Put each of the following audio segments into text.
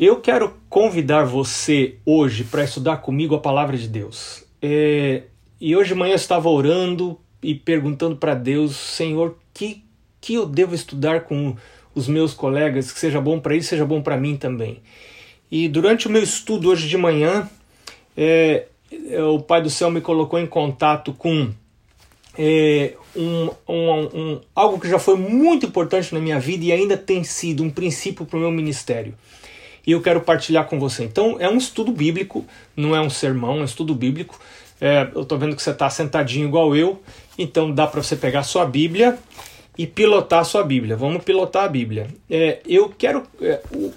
Eu quero convidar você hoje para estudar comigo a palavra de Deus. É, e hoje de manhã eu estava orando e perguntando para Deus, Senhor, que que eu devo estudar com os meus colegas, que seja bom para eles, seja bom para mim também. E durante o meu estudo hoje de manhã, é, é, o Pai do Céu me colocou em contato com é, um, um, um, algo que já foi muito importante na minha vida e ainda tem sido um princípio para o meu ministério e eu quero partilhar com você. Então, é um estudo bíblico, não é um sermão, é um estudo bíblico. É, eu estou vendo que você está sentadinho igual eu, então dá para você pegar sua Bíblia e pilotar sua Bíblia. Vamos pilotar a Bíblia. É, eu quero. É, o,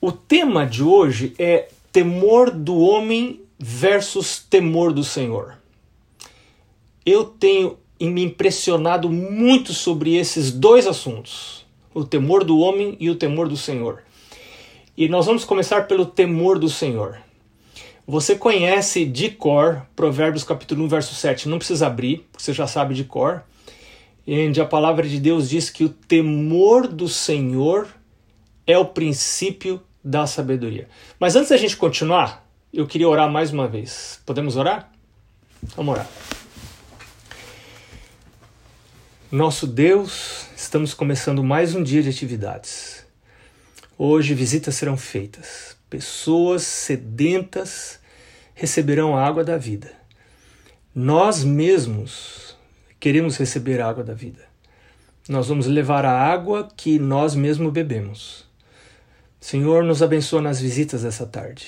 o tema de hoje é temor do homem versus temor do Senhor. Eu tenho me impressionado muito sobre esses dois assuntos: o temor do homem e o temor do Senhor. E nós vamos começar pelo temor do Senhor. Você conhece de cor Provérbios capítulo 1, verso 7. Não precisa abrir, porque você já sabe de cor. Onde a palavra de Deus diz que o temor do Senhor é o princípio da sabedoria. Mas antes da gente continuar, eu queria orar mais uma vez. Podemos orar? Vamos orar. Nosso Deus, estamos começando mais um dia de atividades. Hoje visitas serão feitas. Pessoas sedentas receberão a água da vida. Nós mesmos queremos receber a água da vida. Nós vamos levar a água que nós mesmos bebemos. Senhor, nos abençoa nas visitas dessa tarde.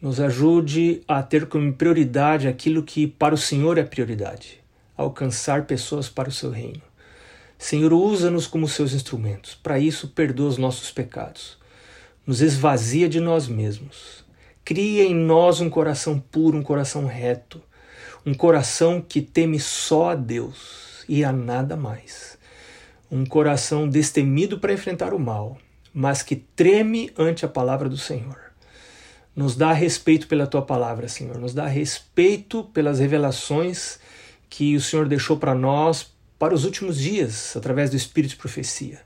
Nos ajude a ter como prioridade aquilo que para o Senhor é prioridade alcançar pessoas para o seu reino. Senhor, usa-nos como seus instrumentos. Para isso, perdoa os nossos pecados. Nos esvazia de nós mesmos. Cria em nós um coração puro, um coração reto, um coração que teme só a Deus e a nada mais. Um coração destemido para enfrentar o mal, mas que treme ante a palavra do Senhor. Nos dá respeito pela tua palavra, Senhor. Nos dá respeito pelas revelações que o Senhor deixou para nós para os últimos dias, através do Espírito de Profecia.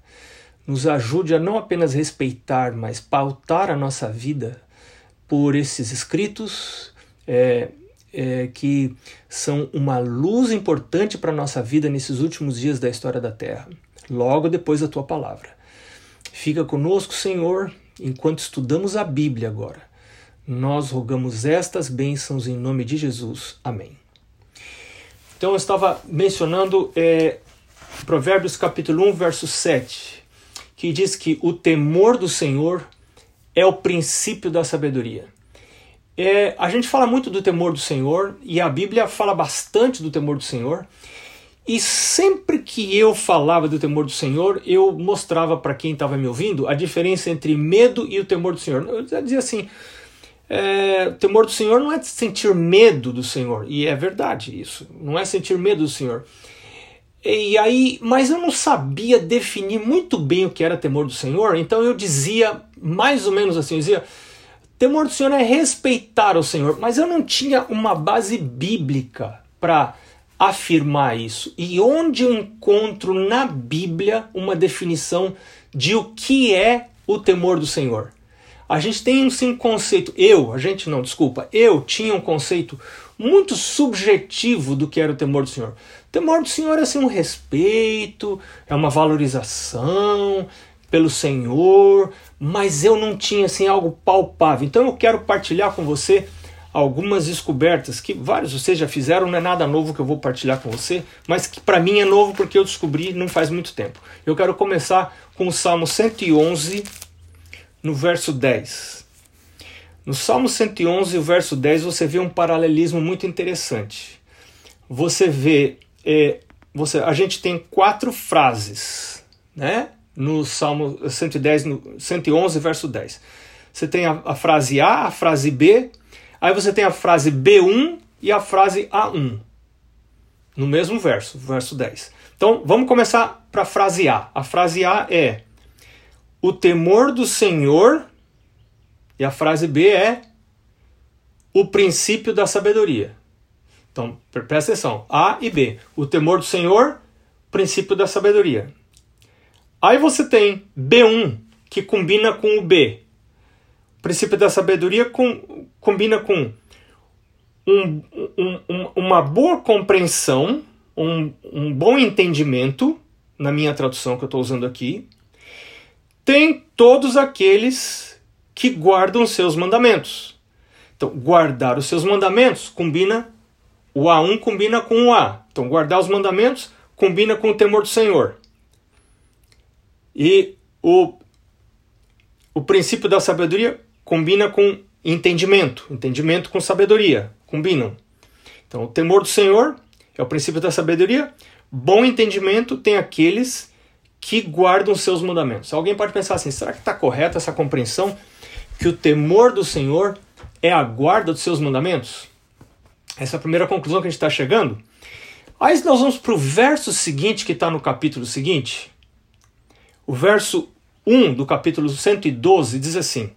Nos ajude a não apenas respeitar, mas pautar a nossa vida por esses escritos é, é, que são uma luz importante para a nossa vida nesses últimos dias da história da Terra, logo depois da tua palavra. Fica conosco, Senhor, enquanto estudamos a Bíblia agora. Nós rogamos estas bênçãos em nome de Jesus. Amém. Então eu estava mencionando é, Provérbios capítulo 1, verso 7, que diz que o temor do Senhor é o princípio da sabedoria. É, a gente fala muito do temor do Senhor e a Bíblia fala bastante do temor do Senhor. E sempre que eu falava do temor do Senhor, eu mostrava para quem estava me ouvindo a diferença entre medo e o temor do Senhor. Eu dizia assim: é, temor do Senhor não é sentir medo do Senhor, e é verdade isso, não é sentir medo do Senhor. E aí, mas eu não sabia definir muito bem o que era temor do Senhor, então eu dizia mais ou menos assim, eu dizia, temor do Senhor é respeitar o Senhor, mas eu não tinha uma base bíblica para afirmar isso. E onde eu encontro na Bíblia uma definição de o que é o temor do Senhor? A gente tem sim um conceito, eu, a gente não, desculpa, eu tinha um conceito muito subjetivo do que era o temor do Senhor. O temor do Senhor é assim um respeito, é uma valorização pelo Senhor, mas eu não tinha assim algo palpável. Então eu quero partilhar com você algumas descobertas que vários vocês já fizeram, não é nada novo que eu vou partilhar com você, mas que para mim é novo porque eu descobri não faz muito tempo. Eu quero começar com o Salmo 111, no verso 10. No Salmo 111, o verso 10, você vê um paralelismo muito interessante. Você vê, é, você, a gente tem quatro frases, né? No Salmo 110, no 111, verso 10. Você tem a, a frase A, a frase B, aí você tem a frase B1 e a frase A1. No mesmo verso, verso 10. Então, vamos começar para a frase A. A frase A é: o temor do Senhor, e a frase B é o princípio da sabedoria. Então, presta atenção, A e B. O temor do Senhor, princípio da sabedoria. Aí você tem B1, que combina com o B. O princípio da sabedoria com, combina com um, um, uma boa compreensão, um, um bom entendimento, na minha tradução que eu estou usando aqui, tem todos aqueles que guardam os seus mandamentos. Então, guardar os seus mandamentos combina, o A1 combina com o A. Então, guardar os mandamentos combina com o temor do Senhor. E o, o princípio da sabedoria combina com entendimento. Entendimento com sabedoria combinam. Então, o temor do Senhor é o princípio da sabedoria. Bom entendimento tem aqueles que guardam seus mandamentos. Alguém pode pensar assim: será que está correta essa compreensão que o temor do Senhor é a guarda dos seus mandamentos? Essa é a primeira conclusão que a gente está chegando. Aí nós vamos para o verso seguinte que está no capítulo seguinte. O verso 1 do capítulo 112 diz assim: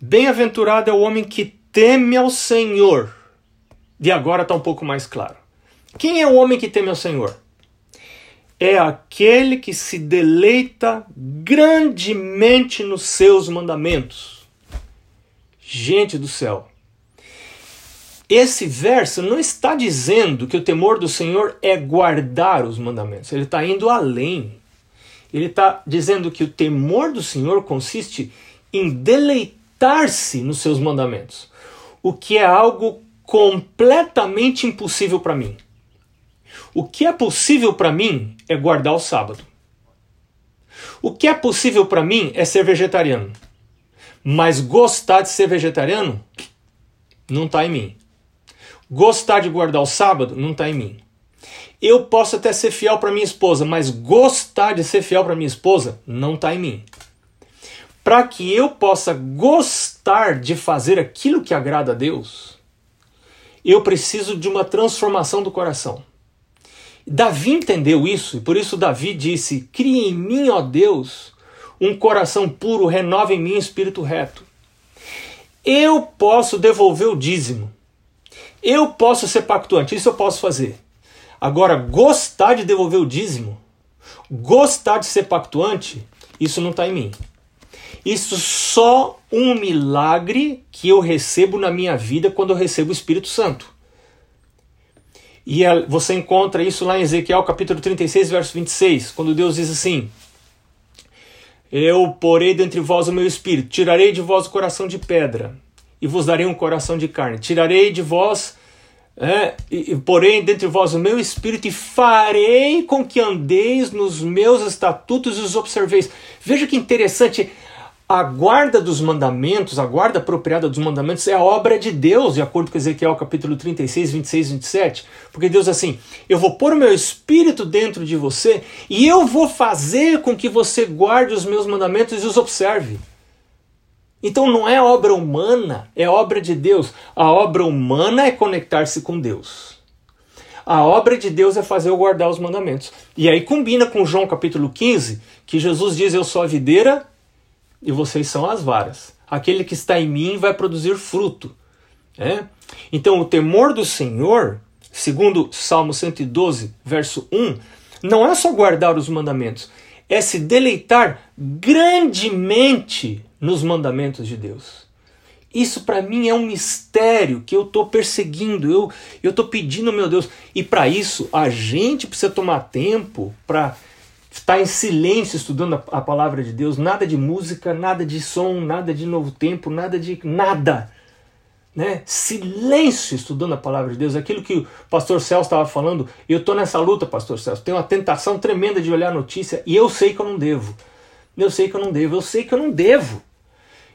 Bem-aventurado é o homem que teme ao Senhor. E agora está um pouco mais claro. Quem é o homem que teme ao Senhor? É aquele que se deleita grandemente nos seus mandamentos. Gente do céu. Esse verso não está dizendo que o temor do Senhor é guardar os mandamentos. Ele está indo além. Ele está dizendo que o temor do Senhor consiste em deleitar-se nos seus mandamentos o que é algo completamente impossível para mim. O que é possível para mim é guardar o sábado. O que é possível para mim é ser vegetariano. Mas gostar de ser vegetariano não está em mim. Gostar de guardar o sábado não está em mim. Eu posso até ser fiel para minha esposa, mas gostar de ser fiel para minha esposa não está em mim para que eu possa gostar de fazer aquilo que agrada a Deus, eu preciso de uma transformação do coração. Davi entendeu isso e por isso Davi disse: Crie em mim, ó Deus, um coração puro, renova em mim um espírito reto. Eu posso devolver o dízimo. Eu posso ser pactuante, isso eu posso fazer. Agora, gostar de devolver o dízimo, gostar de ser pactuante, isso não está em mim. Isso só um milagre que eu recebo na minha vida quando eu recebo o Espírito Santo. E você encontra isso lá em Ezequiel capítulo 36, verso 26, quando Deus diz assim: Eu porei dentre vós o meu espírito, tirarei de vós o coração de pedra, e vos darei um coração de carne. Tirarei de vós, é, e, porém dentre vós o meu espírito, e farei com que andeis nos meus estatutos e os observeis. Veja que interessante, a guarda dos mandamentos, a guarda apropriada dos mandamentos é a obra de Deus, de acordo com Ezequiel capítulo 36, 26 e 27. Porque Deus assim, eu vou pôr o meu espírito dentro de você e eu vou fazer com que você guarde os meus mandamentos e os observe. Então não é obra humana, é obra de Deus. A obra humana é conectar-se com Deus. A obra de Deus é fazer eu guardar os mandamentos. E aí combina com João capítulo 15, que Jesus diz: Eu sou a videira e vocês são as varas. Aquele que está em mim vai produzir fruto. Né? Então, o temor do Senhor, segundo Salmo 112, verso 1, não é só guardar os mandamentos, é se deleitar grandemente nos mandamentos de Deus. Isso para mim é um mistério que eu estou perseguindo, eu estou pedindo, meu Deus. E para isso, a gente precisa tomar tempo para estar em silêncio estudando a, a, palavra de Deus, nada de música, nada de som, nada de novo tempo, nada de nada. Né? Silêncio estudando a palavra de Deus, aquilo que o pastor Celso estava falando. Eu estou nessa luta, pastor Celso. Tenho uma tentação tremenda de olhar a notícia e eu sei que eu não devo. Eu sei que eu não devo, eu sei que eu não devo.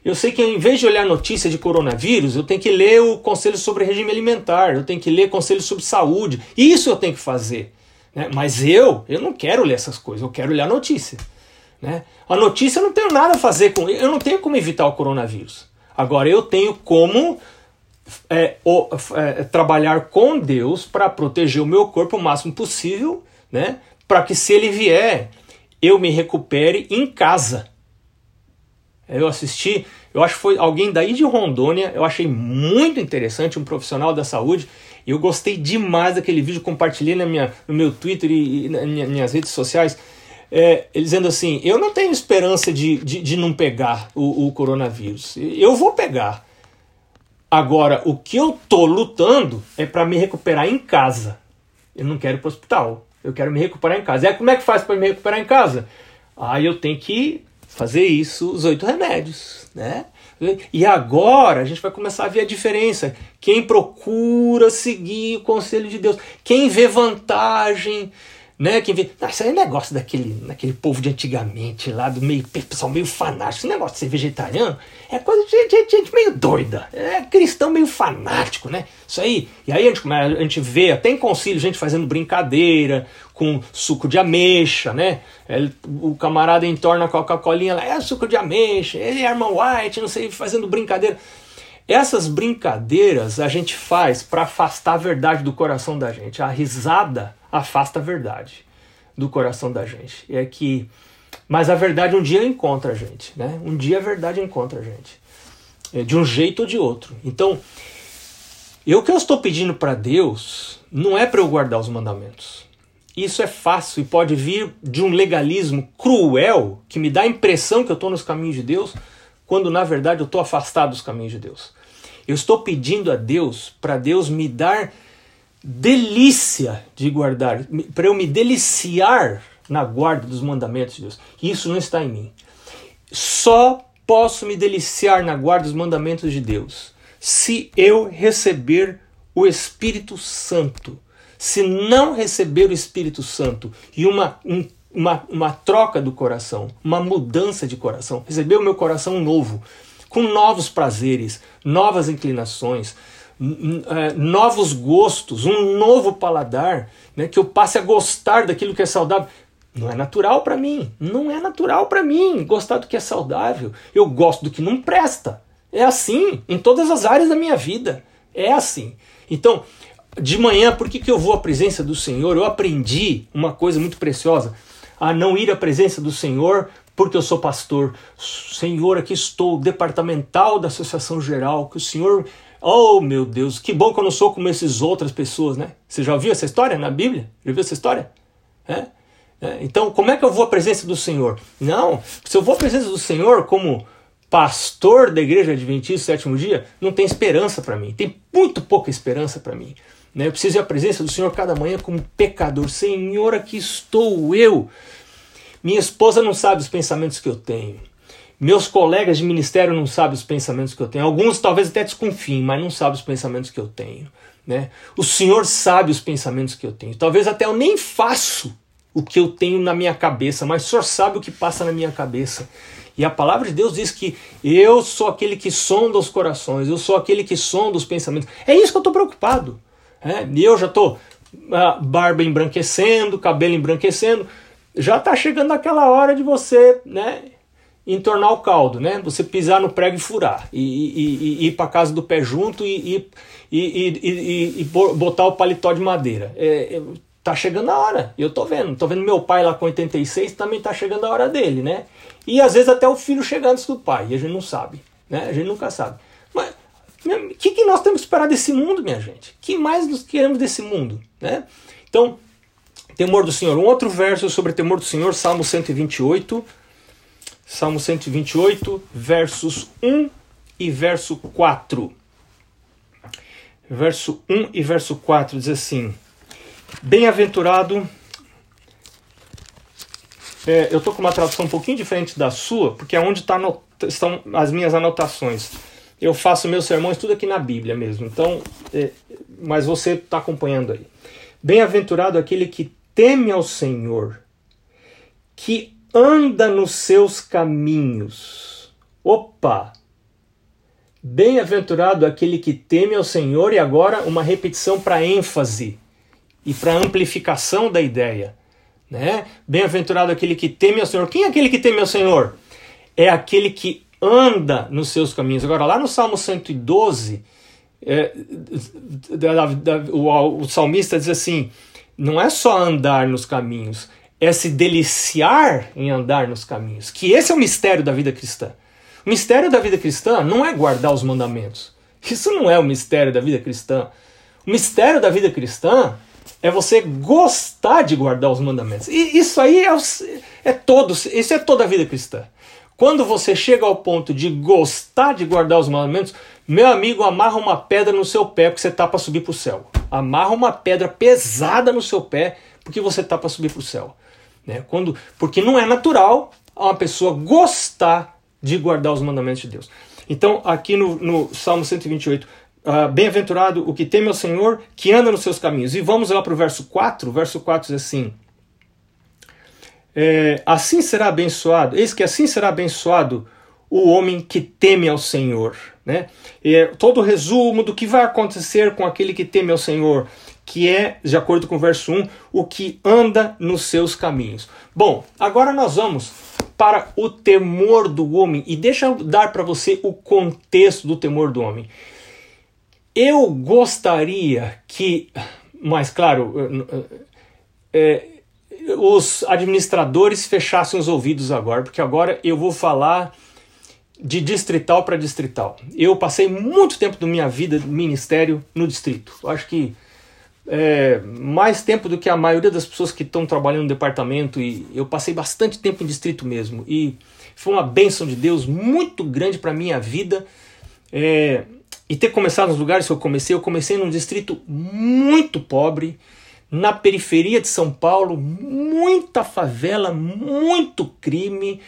Eu sei que em vez de olhar notícia de coronavírus, eu tenho que ler o conselho sobre regime alimentar, eu tenho que ler conselho sobre saúde. Isso eu tenho que fazer. Né? Mas eu, eu não quero ler essas coisas, eu quero ler a notícia. Né? A notícia eu não tenho nada a fazer com. Eu não tenho como evitar o coronavírus. Agora eu tenho como é, o, é, trabalhar com Deus para proteger o meu corpo o máximo possível, né? para que se ele vier, eu me recupere em casa. Eu assisti, eu acho que foi alguém daí de Rondônia, eu achei muito interessante, um profissional da saúde, eu gostei demais daquele vídeo, compartilhei na minha, no meu Twitter e, e nas minhas redes sociais. é, dizendo assim: eu não tenho esperança de, de, de não pegar o, o, coronavírus. Eu vou pegar. Agora, o que eu tô lutando é para me recuperar em casa. Eu não quero ir para o hospital. Eu quero me recuperar em casa. E aí, como é que faz para me recuperar em casa? Aí eu tenho que fazer isso, os oito remédios, né? E agora a gente vai começar a ver a diferença. Quem procura seguir o conselho de Deus, quem vê vantagem né? Quem vê, ah, isso aí é negócio daquele, daquele povo de antigamente, lá do meio pessoal meio fanático. Esse negócio de ser vegetariano é coisa de gente, gente, meio doida. É cristão meio fanático, né? Isso aí. E aí a gente, a gente vê até em concílio gente fazendo brincadeira com suco de ameixa, né? É, o camarada entorna a Coca-Colinha lá, é suco de ameixa, ele é irmão White, não sei, fazendo brincadeira. Essas brincadeiras a gente faz para afastar a verdade do coração da gente. A risada afasta a verdade do coração da gente. É que, mas a verdade um dia encontra a gente, né? Um dia a verdade encontra a gente, é, de um jeito ou de outro. Então, eu que eu estou pedindo para Deus não é para eu guardar os mandamentos. Isso é fácil e pode vir de um legalismo cruel que me dá a impressão que eu estou nos caminhos de Deus, quando na verdade eu estou afastado dos caminhos de Deus. Eu estou pedindo a Deus para Deus me dar delícia de guardar, para eu me deliciar na guarda dos mandamentos de Deus. Isso não está em mim. Só posso me deliciar na guarda dos mandamentos de Deus se eu receber o Espírito Santo. Se não receber o Espírito Santo e uma, um, uma, uma troca do coração, uma mudança de coração, receber o meu coração novo, com novos prazeres, novas inclinações, é, novos gostos, um novo paladar, né, que eu passe a gostar daquilo que é saudável. Não é natural para mim, não é natural para mim gostar do que é saudável. Eu gosto do que não presta. É assim em todas as áreas da minha vida. É assim. Então, de manhã, por que, que eu vou à presença do Senhor? Eu aprendi uma coisa muito preciosa: a não ir à presença do Senhor porque eu sou pastor. Senhor, aqui estou, departamental da Associação Geral, que o Senhor Oh, meu Deus, que bom que eu não sou como essas outras pessoas, né? Você já ouviu essa história na Bíblia? Já viu essa história? É? É. Então, como é que eu vou à presença do Senhor? Não, se eu vou à presença do Senhor como pastor da igreja adventista sétimo dia, não tem esperança para mim. Tem muito pouca esperança para mim. Né? Eu preciso à presença do Senhor cada manhã como pecador. Senhor, aqui estou eu. Minha esposa não sabe os pensamentos que eu tenho. Meus colegas de ministério não sabem os pensamentos que eu tenho. Alguns talvez até desconfiem, mas não sabem os pensamentos que eu tenho. Né? O Senhor sabe os pensamentos que eu tenho. Talvez até eu nem faço o que eu tenho na minha cabeça, mas o Senhor sabe o que passa na minha cabeça. E a palavra de Deus diz que eu sou aquele que sonda os corações, eu sou aquele que sonda os pensamentos. É isso que eu estou preocupado. Né? E eu já estou a barba embranquecendo, cabelo embranquecendo. Já está chegando aquela hora de você né, entornar o caldo, né? Você pisar no prego e furar, e, e, e ir para casa do pé junto e, e, e, botar o paletó de madeira. É, é, tá chegando a hora, eu tô vendo. Tô vendo meu pai lá com 86, também tá chegando a hora dele, né? E às vezes até o filho chegando antes do pai, e a gente não sabe, né? A gente nunca sabe. Mas o que, que nós temos que esperar desse mundo, minha gente? que mais nós queremos desse mundo, né? Então, temor do Senhor. Um outro verso sobre temor do Senhor, Salmo 128, Salmo 128, versos 1 e verso 4. Verso 1 e verso 4 diz assim: Bem-aventurado. É, eu estou com uma tradução um pouquinho diferente da sua, porque é onde tá estão as minhas anotações. Eu faço meus sermões tudo aqui na Bíblia mesmo, então, é, mas você está acompanhando aí. Bem-aventurado aquele que teme ao Senhor, que anda nos seus caminhos. Opa! Bem-aventurado aquele que teme ao Senhor, e agora uma repetição para ênfase e para amplificação da ideia. Né? Bem-aventurado aquele que teme ao Senhor. Quem é aquele que teme ao Senhor? É aquele que anda nos seus caminhos. Agora, lá no Salmo 112, é, da, da, o, o salmista diz assim: não é só andar nos caminhos, é se deliciar em andar nos caminhos. Que esse é o mistério da vida cristã. O mistério da vida cristã não é guardar os mandamentos. Isso não é o mistério da vida cristã. O mistério da vida cristã é você gostar de guardar os mandamentos. E isso aí é, é todo, isso é toda a vida cristã. Quando você chega ao ponto de gostar de guardar os mandamentos, meu amigo, amarra uma pedra no seu pé porque você está para subir para o céu. Amarra uma pedra pesada no seu pé porque você está para subir para o céu. Né? Quando, porque não é natural uma pessoa gostar de guardar os mandamentos de Deus. Então, aqui no, no Salmo 128, uh, ah, bem-aventurado o que teme ao Senhor, que anda nos seus caminhos. E vamos lá para o verso 4. O verso 4 diz assim: é, assim será abençoado, eis que assim será abençoado o homem que teme ao Senhor. Né? É, todo o resumo do que vai acontecer com aquele que teme ao Senhor, que é, de acordo com o verso 1, o que anda nos seus caminhos. Bom, agora nós vamos para o temor do homem e deixa eu dar para você o contexto do temor do homem. Eu gostaria que, mais claro, é, os administradores fechassem os ouvidos agora, porque agora eu vou falar de distrital para distrital. Eu passei muito tempo da minha vida do ministério no distrito. Eu acho que é, mais tempo do que a maioria das pessoas que estão trabalhando no departamento e eu passei bastante tempo em distrito mesmo e foi uma bênção de Deus muito grande para minha vida é, e ter começado nos lugares que eu comecei. Eu comecei num distrito muito pobre na periferia de São Paulo, muita favela, muito crime,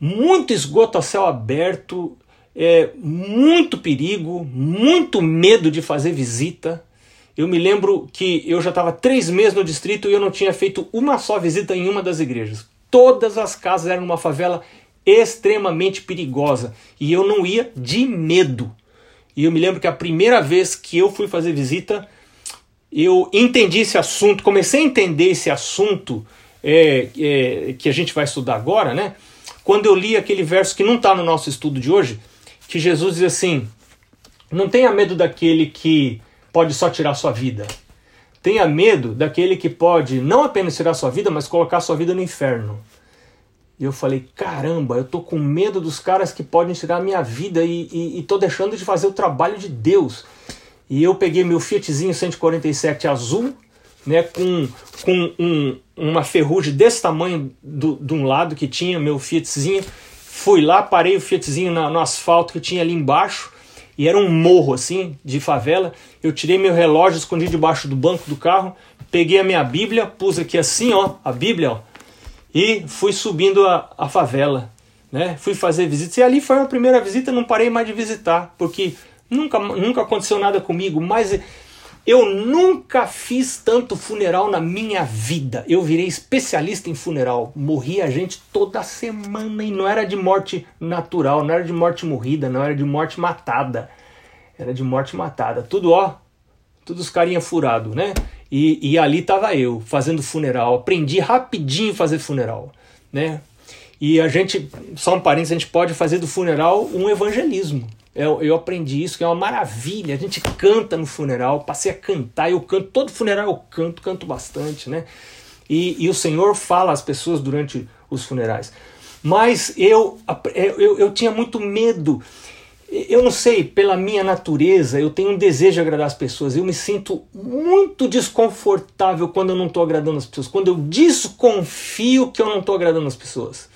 muito esgoto a céu aberto, é, muito perigo, muito medo de fazer visita. Eu me lembro que eu já estava três meses no distrito e eu não tinha feito uma só visita em uma das igrejas. Todas as casas eram numa favela extremamente perigosa e eu não ia de medo. E eu me lembro que a primeira vez que eu fui fazer visita, eu entendi esse assunto, comecei a entender esse assunto é, é, que a gente vai estudar agora, né? Quando eu li aquele verso que não está no nosso estudo de hoje, que Jesus diz assim: Não tenha medo daquele que pode só tirar sua vida. Tenha medo daquele que pode não apenas tirar sua vida, mas colocar sua vida no inferno. E eu falei: caramba, eu tô com medo dos caras que podem tirar minha vida e, e, e tô deixando de fazer o trabalho de Deus. E eu peguei meu Fiatzinho 147 azul, né, com, com um, uma ferrugem desse tamanho do, de um lado que tinha meu Fiatzinho. Fui lá, parei o Fiatzinho na, no asfalto que tinha ali embaixo, e era um morro assim, de favela. Eu tirei meu relógio, escondi debaixo do banco do carro, peguei a minha Bíblia, pus aqui assim, ó, a Bíblia, ó, e fui subindo a, a favela. Né? Fui fazer visitas, e ali foi a primeira visita, não parei mais de visitar, porque Nunca, nunca aconteceu nada comigo, mas eu nunca fiz tanto funeral na minha vida. Eu virei especialista em funeral. Morria gente toda semana e não era de morte natural, não era de morte morrida, não era de morte matada. Era de morte matada. Tudo ó, tudo os carinha furado, né? E, e ali tava eu fazendo funeral. Aprendi rapidinho a fazer funeral, né? E a gente, só um parênteses, a gente pode fazer do funeral um evangelismo. Eu, eu aprendi isso, que é uma maravilha. A gente canta no funeral, passei a cantar, eu canto, todo funeral eu canto, canto bastante, né? E, e o Senhor fala às pessoas durante os funerais. Mas eu, eu, eu tinha muito medo. Eu não sei, pela minha natureza, eu tenho um desejo de agradar as pessoas. Eu me sinto muito desconfortável quando eu não estou agradando as pessoas, quando eu desconfio que eu não estou agradando as pessoas.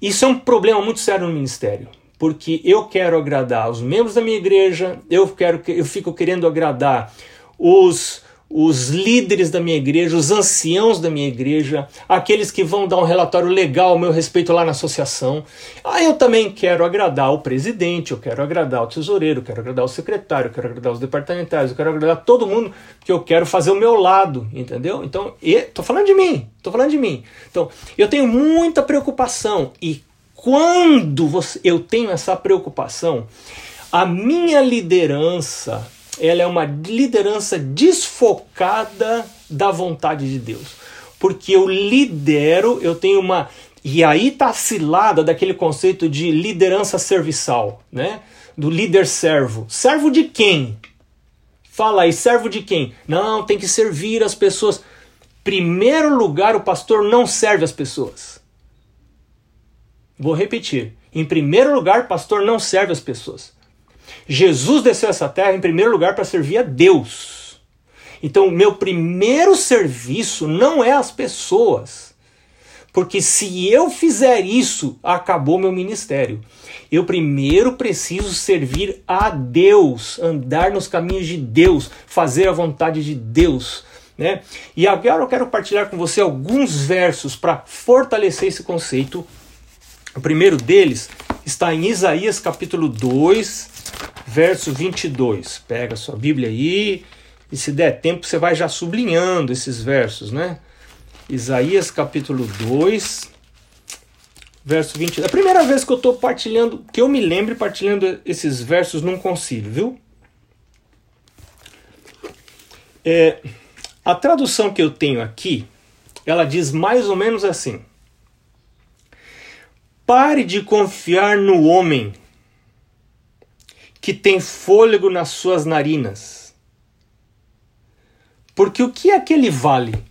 Isso é um problema muito sério no ministério porque eu quero agradar os membros da minha igreja, eu quero eu fico querendo agradar os os líderes da minha igreja, os anciãos da minha igreja, aqueles que vão dar um relatório legal ao meu respeito lá na associação. Ah, eu também quero agradar o presidente, eu quero agradar o tesoureiro, eu quero agradar o secretário, eu quero agradar os departamentais, eu quero agradar todo mundo, porque eu quero fazer o meu lado, entendeu? Então, estou falando de mim, estou falando de mim. Então, eu tenho muita preocupação e quando você, eu tenho essa preocupação, a minha liderança ela é uma liderança desfocada da vontade de Deus. Porque eu lidero, eu tenho uma. E aí está a cilada daquele conceito de liderança serviçal, né? Do líder servo. Servo de quem? Fala aí, servo de quem? Não, tem que servir as pessoas. Primeiro lugar, o pastor não serve as pessoas. Vou repetir. Em primeiro lugar, pastor não serve as pessoas. Jesus desceu essa terra em primeiro lugar para servir a Deus. Então, meu primeiro serviço não é as pessoas. Porque se eu fizer isso, acabou meu ministério. Eu primeiro preciso servir a Deus, andar nos caminhos de Deus, fazer a vontade de Deus. Né? E agora eu quero partilhar com você alguns versos para fortalecer esse conceito. O primeiro deles está em Isaías capítulo 2, verso 22. Pega sua Bíblia aí e se der tempo você vai já sublinhando esses versos, né? Isaías capítulo 2, verso 20. É a primeira vez que eu estou partilhando, que eu me lembre partilhando esses versos num concílio, viu? É, a tradução que eu tenho aqui, ela diz mais ou menos assim: Pare de confiar no homem que tem fôlego nas suas narinas. Porque o que é que ele vale?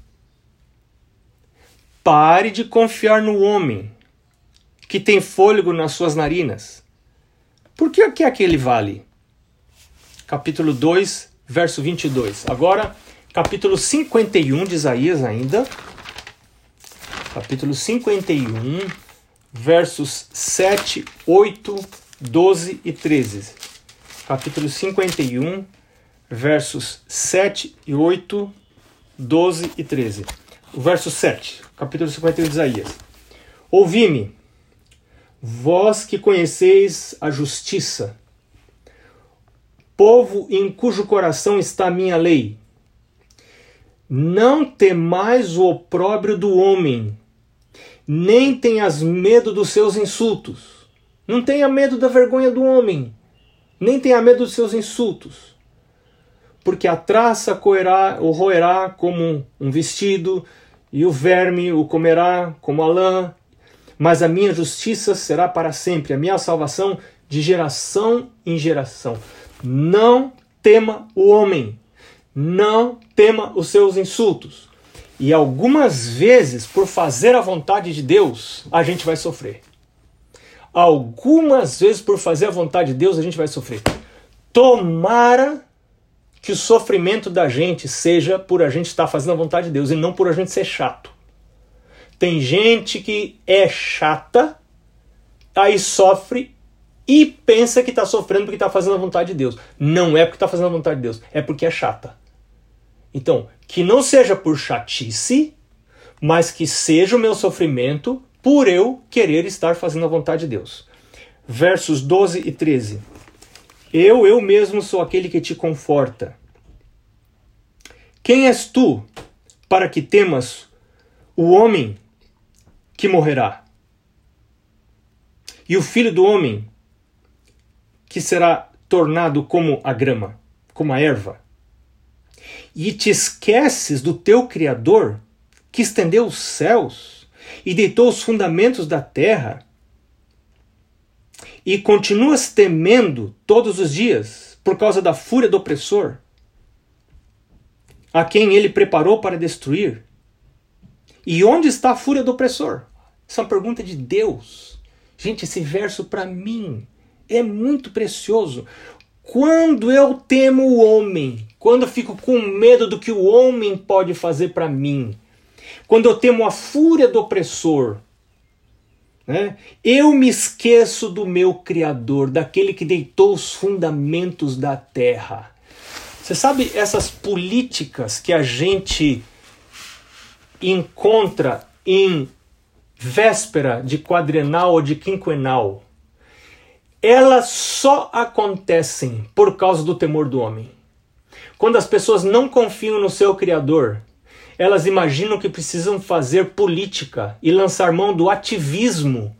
Pare de confiar no homem que tem fôlego nas suas narinas. Por que, que é que ele vale? Capítulo 2, verso 22. Agora, capítulo 51 de Isaías ainda. Capítulo 51, versos 7, 8, 12 e 13. Capítulo 51, versos 7 e 8, 12 e 13. O verso 7 capítulo 51 de Isaías. Ouvi-me, vós que conheceis a justiça, povo em cujo coração está a minha lei. Não temais o opróbrio do homem, nem tenhas medo dos seus insultos. Não tenha medo da vergonha do homem, nem tenha medo dos seus insultos. Porque a traça coerá, o roerá como um vestido, e o verme o comerá como a lã, mas a minha justiça será para sempre, a minha salvação de geração em geração. Não tema o homem, não tema os seus insultos. E algumas vezes, por fazer a vontade de Deus, a gente vai sofrer. Algumas vezes, por fazer a vontade de Deus, a gente vai sofrer. Tomara que o sofrimento da gente seja por a gente estar fazendo a vontade de Deus e não por a gente ser chato. Tem gente que é chata, aí sofre e pensa que está sofrendo porque está fazendo a vontade de Deus. Não é porque está fazendo a vontade de Deus, é porque é chata. Então, que não seja por chatice, mas que seja o meu sofrimento por eu querer estar fazendo a vontade de Deus. Versos 12 e 13. Eu, eu mesmo sou aquele que te conforta. Quem és tu para que temas o homem que morrerá? E o filho do homem que será tornado como a grama, como a erva? E te esqueces do teu Criador que estendeu os céus e deitou os fundamentos da terra? e continuas temendo todos os dias por causa da fúria do opressor, a quem ele preparou para destruir? E onde está a fúria do opressor? Essa é uma pergunta de Deus. Gente, esse verso para mim é muito precioso. Quando eu temo o homem, quando eu fico com medo do que o homem pode fazer para mim, quando eu temo a fúria do opressor, né? Eu me esqueço do meu Criador, daquele que deitou os fundamentos da terra. Você sabe essas políticas que a gente encontra em véspera de quadrenal ou de quinquenal? Elas só acontecem por causa do temor do homem. Quando as pessoas não confiam no seu Criador, elas imaginam que precisam fazer política e lançar mão do ativismo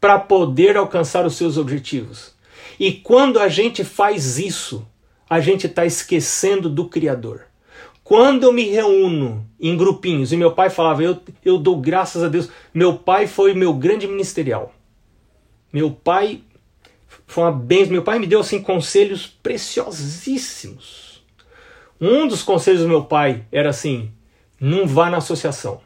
para poder alcançar os seus objetivos. E quando a gente faz isso, a gente está esquecendo do Criador. Quando eu me reúno em grupinhos, e meu pai falava, eu, eu dou graças a Deus, meu pai foi meu grande ministerial. Meu pai foi uma bênção, meu pai me deu assim conselhos preciosíssimos um dos conselhos do meu pai era assim: não vá na associação.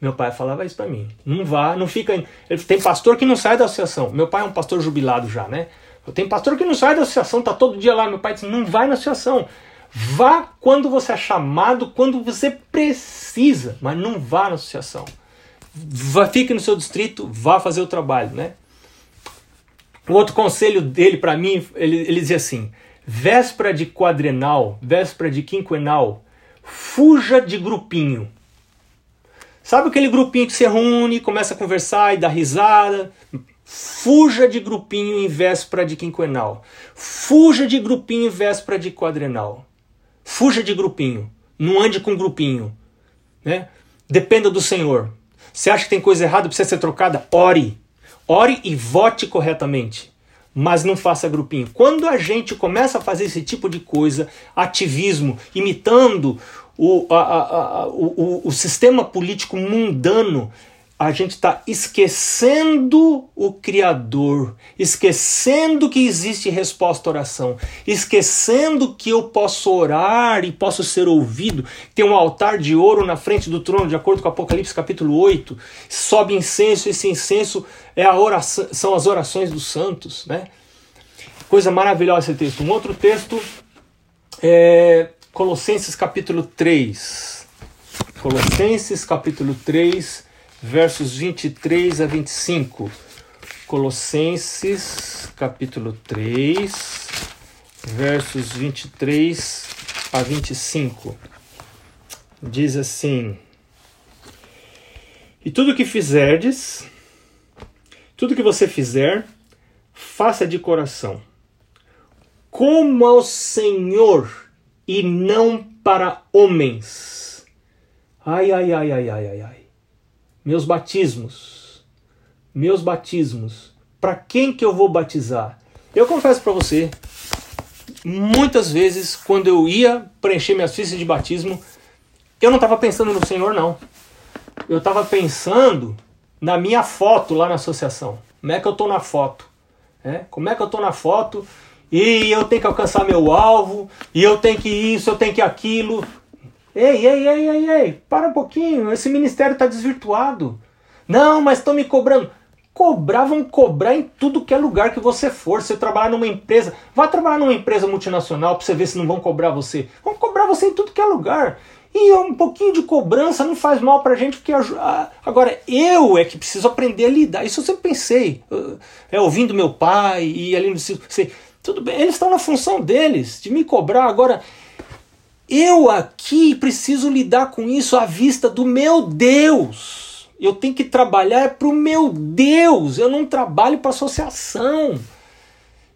Meu pai falava isso para mim. Não vá, não fica. Tem pastor que não sai da associação. Meu pai é um pastor jubilado já, né? Tem pastor que não sai da associação, tá todo dia lá. Meu pai disse: não vai na associação. Vá quando você é chamado, quando você precisa, mas não vá na associação. Vá, fique no seu distrito, vá fazer o trabalho, né? O outro conselho dele para mim, ele, ele dizia assim: véspera de quadrenal, véspera de quinquenal, fuja de grupinho. Sabe aquele grupinho que se reúne, começa a conversar e dá risada? Fuja de grupinho em véspera de quinquenal. Fuja de grupinho em véspera de quadrenal. Fuja de grupinho. Não ande com grupinho. Né? Dependa do Senhor. Você acha que tem coisa errada, precisa ser trocada? Ore. Ore e vote corretamente. Mas não faça grupinho. Quando a gente começa a fazer esse tipo de coisa, ativismo, imitando o, a, a, a, o, o sistema político mundano, a gente está esquecendo o Criador, esquecendo que existe resposta à oração, esquecendo que eu posso orar e posso ser ouvido. Tem um altar de ouro na frente do trono, de acordo com Apocalipse capítulo 8. Sobe incenso, esse incenso é a oração, são as orações dos santos. Né? Coisa maravilhosa esse texto. Um outro texto é Colossenses capítulo 3. Colossenses capítulo 3 versos 23 a 25. Colossenses, capítulo 3, versos 23 a 25. Diz assim: E tudo que fizerdes, tudo que você fizer, faça de coração, como ao Senhor e não para homens. Ai, ai, ai, ai, ai, ai, ai meus batismos, meus batismos, para quem que eu vou batizar? Eu confesso para você, muitas vezes quando eu ia preencher minhas fichas de batismo, eu não estava pensando no Senhor não. Eu estava pensando na minha foto lá na associação. Como é que eu estou na foto? É? Como é que eu estou na foto? E eu tenho que alcançar meu alvo, e eu tenho que isso, eu tenho que aquilo. Ei, ei, ei, ei, ei, para um pouquinho, esse ministério está desvirtuado. Não, mas estão me cobrando. Cobrar, vão cobrar em tudo que é lugar que você for. Se você trabalhar numa empresa, vá trabalhar numa empresa multinacional para você ver se não vão cobrar você. Vão cobrar você em tudo que é lugar. E um pouquinho de cobrança não faz mal pra gente, porque agora eu é que preciso aprender a lidar. Isso eu sempre pensei. É ouvindo meu pai e ali no tudo bem, eles estão na função deles de me cobrar. Agora eu aqui preciso lidar com isso à vista do meu Deus. Eu tenho que trabalhar para o meu Deus. Eu não trabalho para a associação.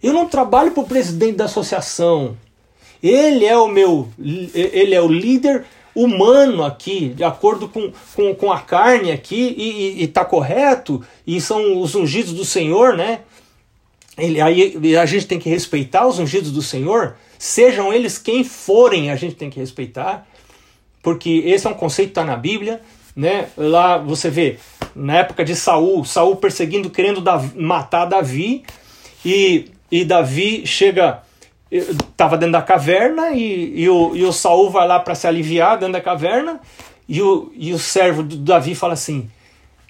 Eu não trabalho para o presidente da associação. Ele é o meu, ele é o líder humano aqui, de acordo com, com, com a carne aqui, e está correto, e são os ungidos do Senhor, né? Ele, aí a gente tem que respeitar os ungidos do Senhor, Sejam eles quem forem, a gente tem que respeitar, porque esse é um conceito que está na Bíblia. Né? Lá você vê, na época de Saul, Saul perseguindo, querendo matar Davi, e, e Davi chega, estava dentro da caverna, e, e, o, e o Saul vai lá para se aliviar dentro da caverna, e o, e o servo do Davi fala assim: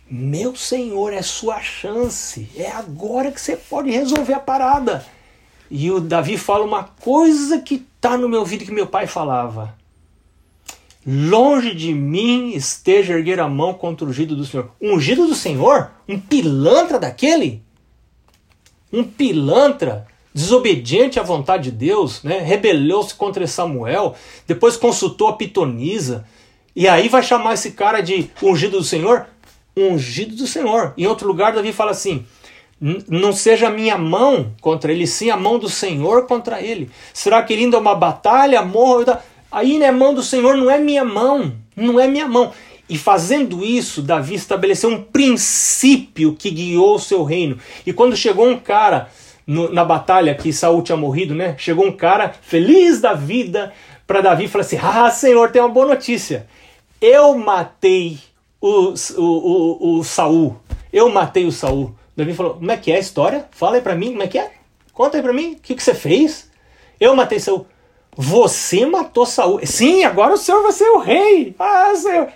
Meu senhor, é sua chance, é agora que você pode resolver a parada. E o Davi fala uma coisa que está no meu ouvido que meu pai falava. Longe de mim esteja erguer a mão contra o ungido do Senhor. ungido do Senhor? Um pilantra daquele? Um pilantra desobediente à vontade de Deus, né? rebelou-se contra Samuel, depois consultou a pitonisa, e aí vai chamar esse cara de ungido do Senhor? Ungido do Senhor. Em outro lugar, Davi fala assim: não seja a minha mão contra ele, sim a mão do Senhor contra ele. Será que ele indo a uma batalha, morra? Aí né, mão do Senhor não é minha mão, não é minha mão. E fazendo isso, Davi estabeleceu um princípio que guiou o seu reino. E quando chegou um cara no, na batalha que Saul tinha morrido, né? Chegou um cara feliz da vida para Davi e falou assim: Ah, Senhor, tem uma boa notícia. Eu matei o, o, o, o Saul. Eu matei o Saul. Davi falou: Como é que é a história? Fala aí pra mim, como é que é? Conta aí pra mim, o que, que você fez? Eu matei Saul. Você matou Saul. Sim, agora o senhor vai ser o rei. Ah, senhor.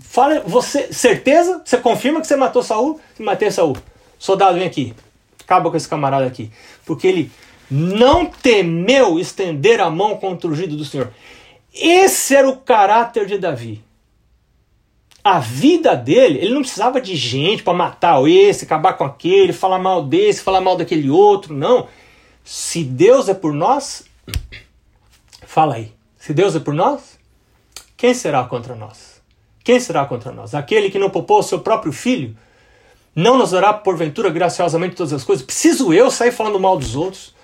Fala, você, certeza? Você confirma que você matou Saul? Matei Saul. Soldado, vem aqui. Acaba com esse camarada aqui. Porque ele não temeu estender a mão contra o ungido do Senhor. Esse era o caráter de Davi. A vida dele, ele não precisava de gente para matar esse, acabar com aquele, falar mal desse, falar mal daquele outro, não. Se Deus é por nós, fala aí. Se Deus é por nós, quem será contra nós? Quem será contra nós? Aquele que não poupou o seu próprio filho? Não nos dará porventura graciosamente todas as coisas? Preciso eu sair falando mal dos outros?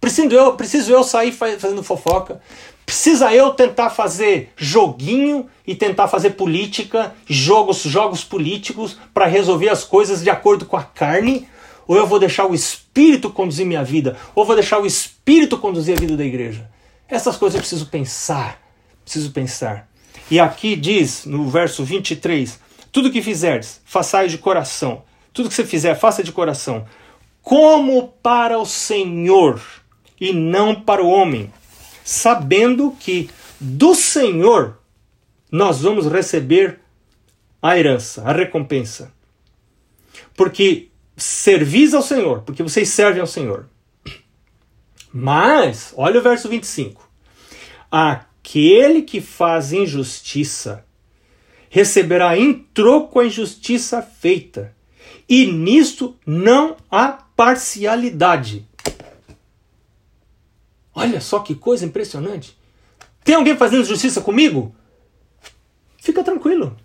Preciso eu, preciso eu sair fazendo fofoca? Precisa eu tentar fazer joguinho e tentar fazer política, jogos, jogos políticos para resolver as coisas de acordo com a carne? Ou eu vou deixar o Espírito conduzir minha vida? Ou vou deixar o Espírito conduzir a vida da igreja? Essas coisas eu preciso pensar. Preciso pensar. E aqui diz, no verso 23, tudo que fizerdes, façais de coração. Tudo que você fizer, faça de coração. Como para o Senhor e não para o homem, sabendo que do Senhor nós vamos receber a herança, a recompensa. Porque servis ao Senhor, porque vocês servem ao Senhor. Mas, olha o verso 25. Aquele que faz injustiça receberá em troco a injustiça feita, e nisto não há parcialidade. Olha só que coisa impressionante. Tem alguém fazendo justiça comigo? Fica tranquilo.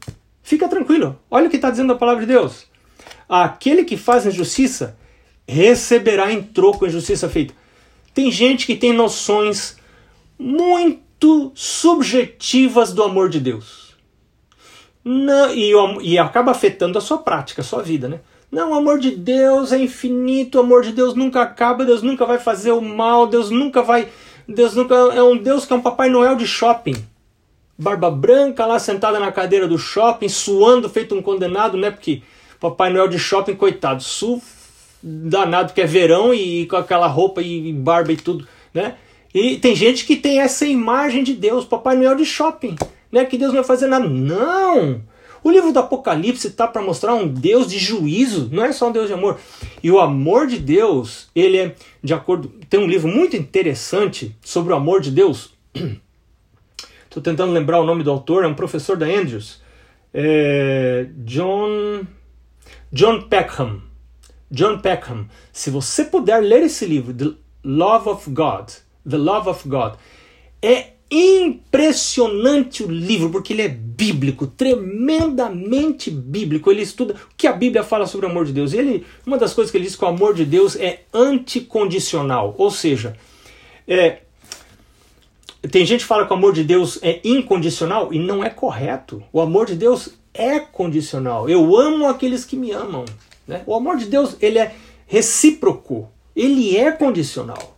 Fica tranquilo. Olha o que está dizendo a palavra de Deus. Aquele que faz injustiça receberá em troco a injustiça feita. Tem gente que tem noções muito subjetivas do amor de Deus. Não, e, e acaba afetando a sua prática, a sua vida, né? Não, o amor de Deus é infinito, o amor de Deus nunca acaba, Deus nunca vai fazer o mal, Deus nunca vai. Deus nunca. É um Deus que é um Papai Noel de shopping. Barba branca lá sentada na cadeira do shopping, suando, feito um condenado, né? Porque Papai Noel de shopping, coitado, sul danado que é verão e, e com aquela roupa e, e barba e tudo, né? E tem gente que tem essa imagem de Deus, Papai Noel de shopping, né? Que Deus não vai fazer nada. Não! O livro do Apocalipse está para mostrar um Deus de juízo, não é só um Deus de amor. E o amor de Deus, ele é de acordo. Tem um livro muito interessante sobre o amor de Deus. Estou tentando lembrar o nome do autor, é um professor da Andrews. É John. John Peckham. John Peckham. Se você puder ler esse livro, The Love of God, The Love of God, é impressionante o livro, porque ele é bíblico, tremendamente bíblico. Ele estuda o que a Bíblia fala sobre o amor de Deus. Ele, uma das coisas que ele diz que o amor de Deus é anticondicional, ou seja, é, tem gente que fala que o amor de Deus é incondicional e não é correto. O amor de Deus é condicional. Eu amo aqueles que me amam. Né? O amor de Deus ele é recíproco, ele é condicional.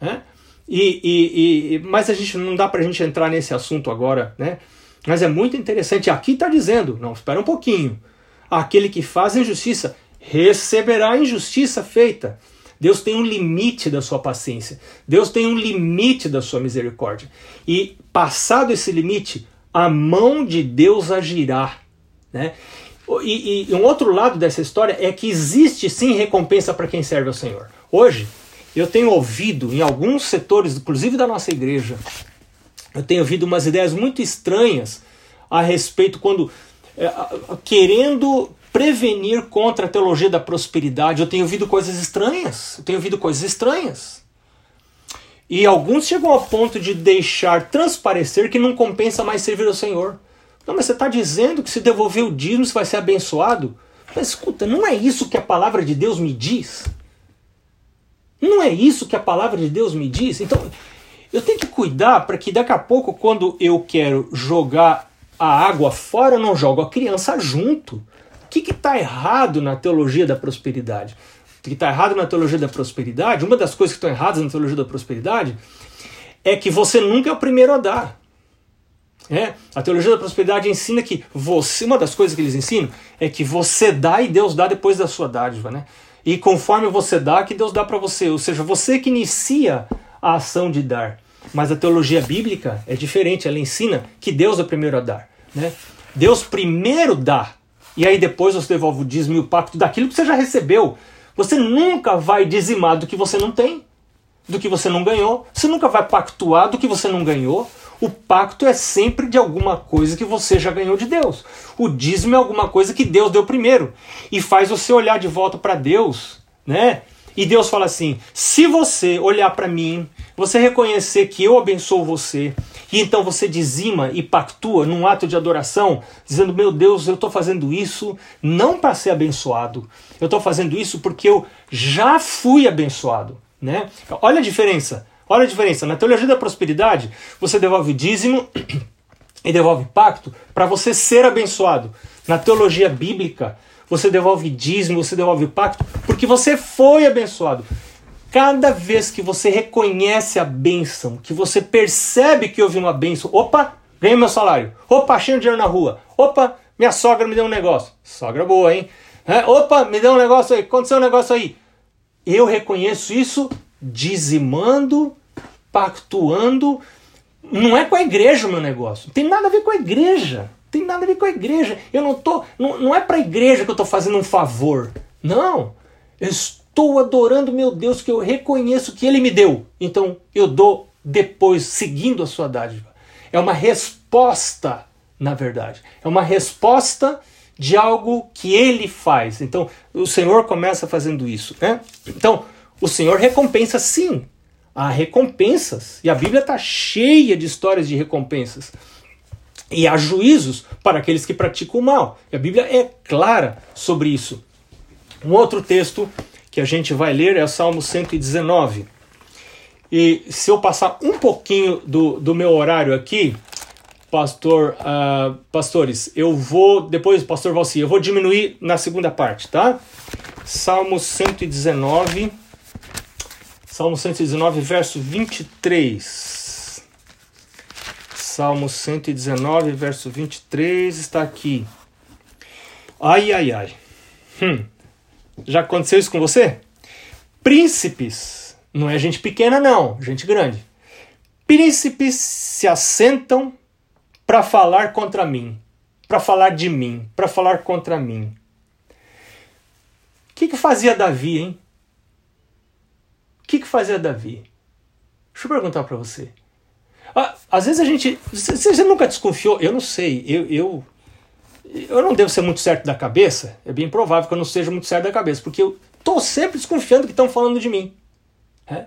Né? E, e, e, mas a gente não dá para a gente entrar nesse assunto agora, né? Mas é muito interessante. Aqui está dizendo, não, espera um pouquinho. Aquele que faz injustiça receberá a injustiça feita. Deus tem um limite da sua paciência. Deus tem um limite da sua misericórdia. E passado esse limite, a mão de Deus agirá, né? E, e, um outro lado dessa história é que existe sim recompensa para quem serve ao Senhor. Hoje, eu tenho ouvido em alguns setores, inclusive da nossa igreja, eu tenho ouvido umas ideias muito estranhas a respeito quando é, querendo prevenir contra a teologia da prosperidade. Eu tenho ouvido coisas estranhas. Eu tenho ouvido coisas estranhas. E alguns chegam ao ponto de deixar transparecer que não compensa mais servir ao Senhor. Não, mas você está dizendo que se devolver o dízimo você vai ser abençoado? Mas escuta, não é isso que a palavra de Deus me diz? Não é isso que a palavra de Deus me diz? Então, eu tenho que cuidar para que daqui a pouco, quando eu quero jogar a água fora, eu não jogo a criança junto. O que está errado na teologia da prosperidade? O que está errado na teologia da prosperidade, uma das coisas que estão erradas na teologia da prosperidade, é que você nunca é o primeiro a dar. É, a teologia da prosperidade ensina que você, uma das coisas que eles ensinam é que você dá e Deus dá depois da sua dádiva, né? E conforme você dá, que Deus dá para você, ou seja, você que inicia a ação de dar. Mas a teologia bíblica é diferente, ela ensina que Deus é o primeiro a dar, né? Deus primeiro dá, e aí depois você devolve o dízimo e o pacto daquilo que você já recebeu. Você nunca vai dizimar do que você não tem. do que você não ganhou, você nunca vai pactuar do que você não ganhou. O pacto é sempre de alguma coisa que você já ganhou de Deus. O dízimo é alguma coisa que Deus deu primeiro e faz você olhar de volta para Deus, né? E Deus fala assim: se você olhar para mim, você reconhecer que eu abençoo você, e então você dizima e pactua num ato de adoração, dizendo: Meu Deus, eu estou fazendo isso não para ser abençoado, eu estou fazendo isso porque eu já fui abençoado. Né? Olha a diferença. Olha a diferença. Na teologia da prosperidade, você devolve dízimo e devolve pacto para você ser abençoado. Na teologia bíblica, você devolve dízimo, você devolve pacto, porque você foi abençoado. Cada vez que você reconhece a bênção, que você percebe que houve uma bênção, opa, ganhei meu salário, opa, achei um dinheiro na rua, opa, minha sogra me deu um negócio, sogra boa, hein? É, opa, me deu um negócio aí, aconteceu um negócio aí. Eu reconheço isso dizimando, pactuando. Não é com a igreja o meu negócio, não tem nada a ver com a igreja tem nada a ver com a igreja. Eu não tô, não, não é para a igreja que eu estou fazendo um favor. Não. Eu estou adorando meu Deus que eu reconheço que ele me deu. Então eu dou depois seguindo a sua dádiva. É uma resposta, na verdade. É uma resposta de algo que ele faz. Então, o Senhor começa fazendo isso, né? Então, o Senhor recompensa sim. Há recompensas. E a Bíblia está cheia de histórias de recompensas. E há juízos para aqueles que praticam o mal. E a Bíblia é clara sobre isso. Um outro texto que a gente vai ler é o Salmo 119. E se eu passar um pouquinho do, do meu horário aqui, pastor, uh, pastores, eu vou, depois, pastor Valci, eu vou diminuir na segunda parte, tá? Salmo 119, Salmo 119, verso 23. Salmo 119, verso 23 está aqui. Ai, ai, ai. Hum. Já aconteceu isso com você? Príncipes, não é gente pequena, não, gente grande. Príncipes se assentam para falar contra mim, para falar de mim, para falar contra mim. O que, que fazia Davi, hein? O que, que fazia Davi? Deixa eu perguntar para você. Ah, às vezes a gente. Você nunca desconfiou? Eu não sei. Eu, eu, eu não devo ser muito certo da cabeça. É bem provável que eu não seja muito certo da cabeça, porque eu tô sempre desconfiando que estão falando de mim. É?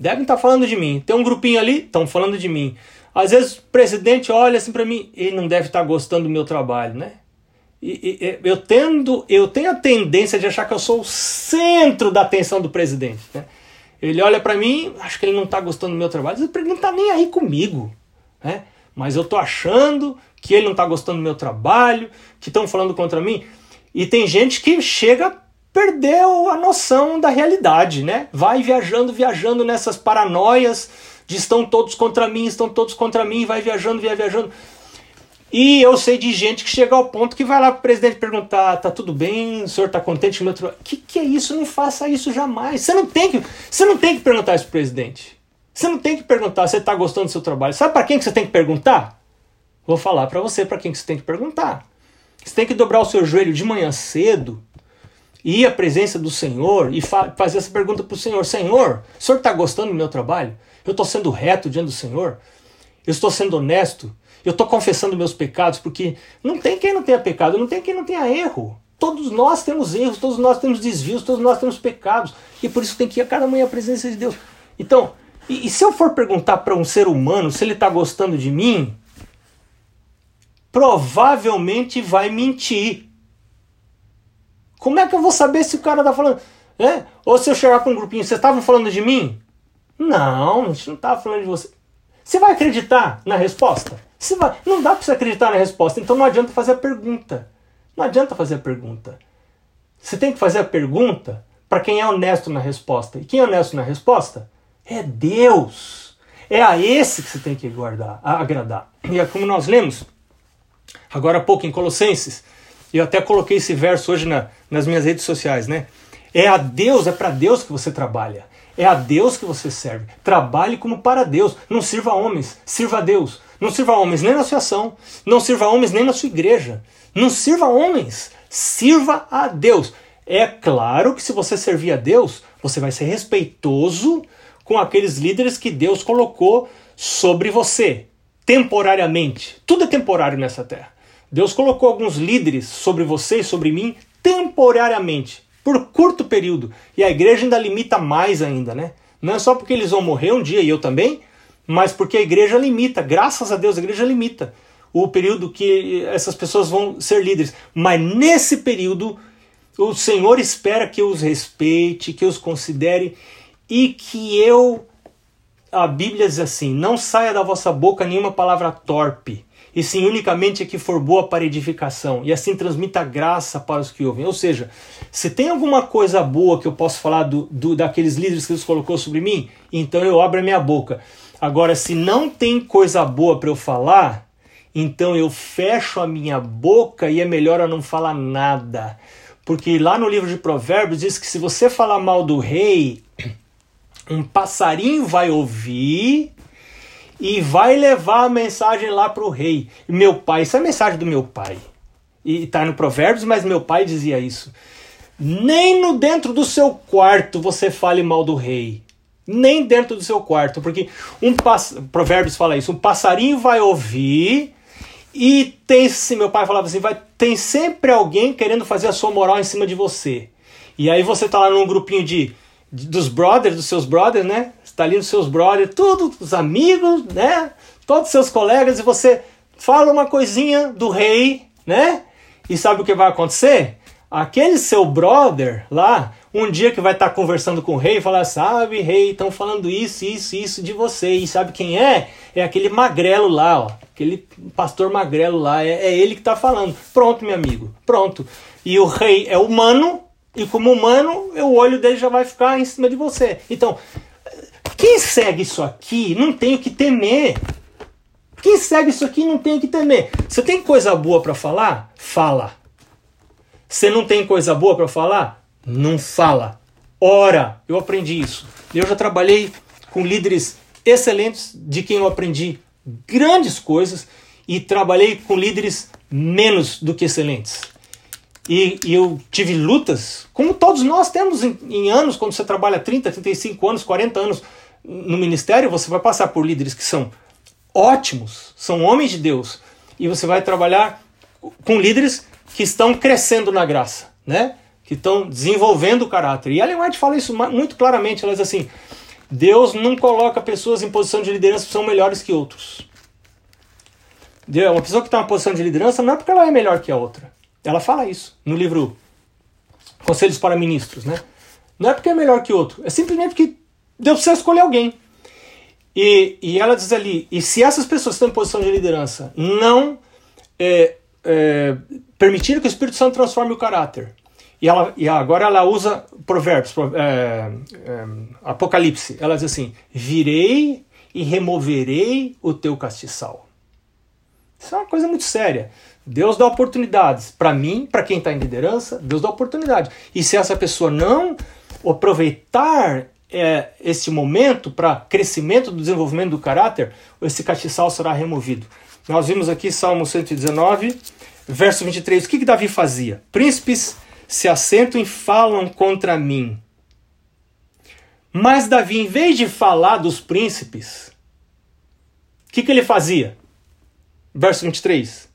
Devem estar tá falando de mim. Tem um grupinho ali, estão falando de mim. Às vezes o presidente olha assim para mim, ele não deve estar tá gostando do meu trabalho, né? E, e, eu, tendo, eu tenho a tendência de achar que eu sou o centro da atenção do presidente. Né? Ele olha para mim, acho que ele não está gostando do meu trabalho, ele não está nem aí comigo. Né? Mas eu estou achando que ele não está gostando do meu trabalho, que estão falando contra mim. E tem gente que chega perdeu a noção da realidade, né? Vai viajando, viajando nessas paranoias de estão todos contra mim, estão todos contra mim, vai viajando, vai viajando. E eu sei de gente que chega ao ponto que vai lá para o presidente perguntar: tá tudo bem? O senhor está contente com o meu trabalho? Que, que é isso? Não faça isso jamais. Você não tem que, você não tem que perguntar isso para o presidente. Você não tem que perguntar se está gostando do seu trabalho. Sabe para quem que você tem que perguntar? Vou falar para você para quem que você tem que perguntar. Você tem que dobrar o seu joelho de manhã cedo, ir à presença do Senhor e fa fazer essa pergunta para o Senhor: Senhor, o senhor está gostando do meu trabalho? Eu estou sendo reto diante do Senhor? Eu estou sendo honesto? Eu estou confessando meus pecados porque não tem quem não tenha pecado, não tem quem não tenha erro. Todos nós temos erros, todos nós temos desvios, todos nós temos pecados. E por isso tem que ir a cada manhã à presença de Deus. Então, e, e se eu for perguntar para um ser humano se ele está gostando de mim, provavelmente vai mentir. Como é que eu vou saber se o cara está falando? É? Ou se eu chegar com um grupinho, vocês estavam falando de mim? Não, a gente não estava falando de você. Você vai acreditar na resposta? Você vai, não dá para você acreditar na resposta, então não adianta fazer a pergunta. Não adianta fazer a pergunta. Você tem que fazer a pergunta para quem é honesto na resposta. E quem é honesto na resposta? É Deus. É a esse que você tem que guardar, agradar. E é como nós lemos agora há pouco em Colossenses, eu até coloquei esse verso hoje na, nas minhas redes sociais, né? É a Deus, é para Deus que você trabalha. É a Deus que você serve. Trabalhe como para Deus. Não sirva a homens, sirva a Deus. Não sirva a homens nem na sua ação. Não sirva a homens nem na sua igreja. Não sirva a homens. Sirva a Deus. É claro que se você servir a Deus, você vai ser respeitoso com aqueles líderes que Deus colocou sobre você, temporariamente. Tudo é temporário nessa terra. Deus colocou alguns líderes sobre você e sobre mim temporariamente, por curto período. E a igreja ainda limita mais ainda, né? Não é só porque eles vão morrer um dia e eu também, mas porque a igreja limita, graças a Deus a igreja limita o período que essas pessoas vão ser líderes. Mas nesse período, o Senhor espera que eu os respeite, que eu os considere e que eu. A Bíblia diz assim: não saia da vossa boca nenhuma palavra torpe, e sim unicamente a que for boa para edificação, e assim transmita graça para os que ouvem. Ou seja, se tem alguma coisa boa que eu posso falar do, do daqueles líderes que Deus colocou sobre mim, então eu abro a minha boca. Agora, se não tem coisa boa para eu falar, então eu fecho a minha boca e é melhor eu não falar nada. Porque lá no livro de Provérbios diz que se você falar mal do rei, um passarinho vai ouvir e vai levar a mensagem lá para o rei. Meu pai, isso é a mensagem do meu pai. E está no Provérbios, mas meu pai dizia isso. Nem no dentro do seu quarto você fale mal do rei. Nem dentro do seu quarto, porque um pass... Provérbios fala isso, um passarinho vai ouvir e tem, meu pai falava assim, vai, tem sempre alguém querendo fazer a sua moral em cima de você. E aí você tá lá num grupinho de dos brothers, dos seus brothers, né? Está ali nos seus brothers, todos os amigos, né? Todos os seus colegas e você fala uma coisinha do rei, né? E sabe o que vai acontecer? Aquele seu brother lá, um dia que vai estar tá conversando com o rei, falar: Sabe, rei, estão falando isso, isso, isso de você. E sabe quem é? É aquele magrelo lá, ó. Aquele pastor magrelo lá. É, é ele que está falando. Pronto, meu amigo. Pronto. E o rei é humano, e como humano, o olho dele já vai ficar em cima de você. Então, quem segue isso aqui não tem o que temer. Quem segue isso aqui não tem o que temer. Você tem coisa boa para falar? Fala. Você não tem coisa boa para falar? não fala. Ora, eu aprendi isso. Eu já trabalhei com líderes excelentes, de quem eu aprendi grandes coisas, e trabalhei com líderes menos do que excelentes. E, e eu tive lutas, como todos nós temos em, em, anos, quando você trabalha 30, 35 anos, 40 anos no ministério, você vai passar por líderes que são ótimos, são homens de Deus, e você vai trabalhar com líderes que estão crescendo na graça, né? que estão desenvolvendo o caráter. E Ellen White fala isso muito claramente. Ela diz assim: Deus não coloca pessoas em posição de liderança que são melhores que outros. Uma pessoa que está em posição de liderança não é porque ela é melhor que a outra. Ela fala isso no livro Conselhos para Ministros, né? Não é porque é melhor que outro, é simplesmente porque Deus precisa escolher alguém. E, e ela diz ali: e se essas pessoas que estão em posição de liderança não é, é, que o Espírito Santo transforme o caráter, e, ela, e agora ela usa provérbios, é, é, Apocalipse. Ela diz assim: Virei e removerei o teu castiçal. Isso é uma coisa muito séria. Deus dá oportunidades para mim, para quem está em liderança, Deus dá oportunidade. E se essa pessoa não aproveitar é, momento para crescimento do desenvolvimento do caráter, esse castiçal será removido. Nós vimos aqui Salmo 119, verso 23. O que, que Davi fazia? Príncipes se assentam e falam contra mim. Mas Davi, em vez de falar dos príncipes, o que, que ele fazia? Verso 23.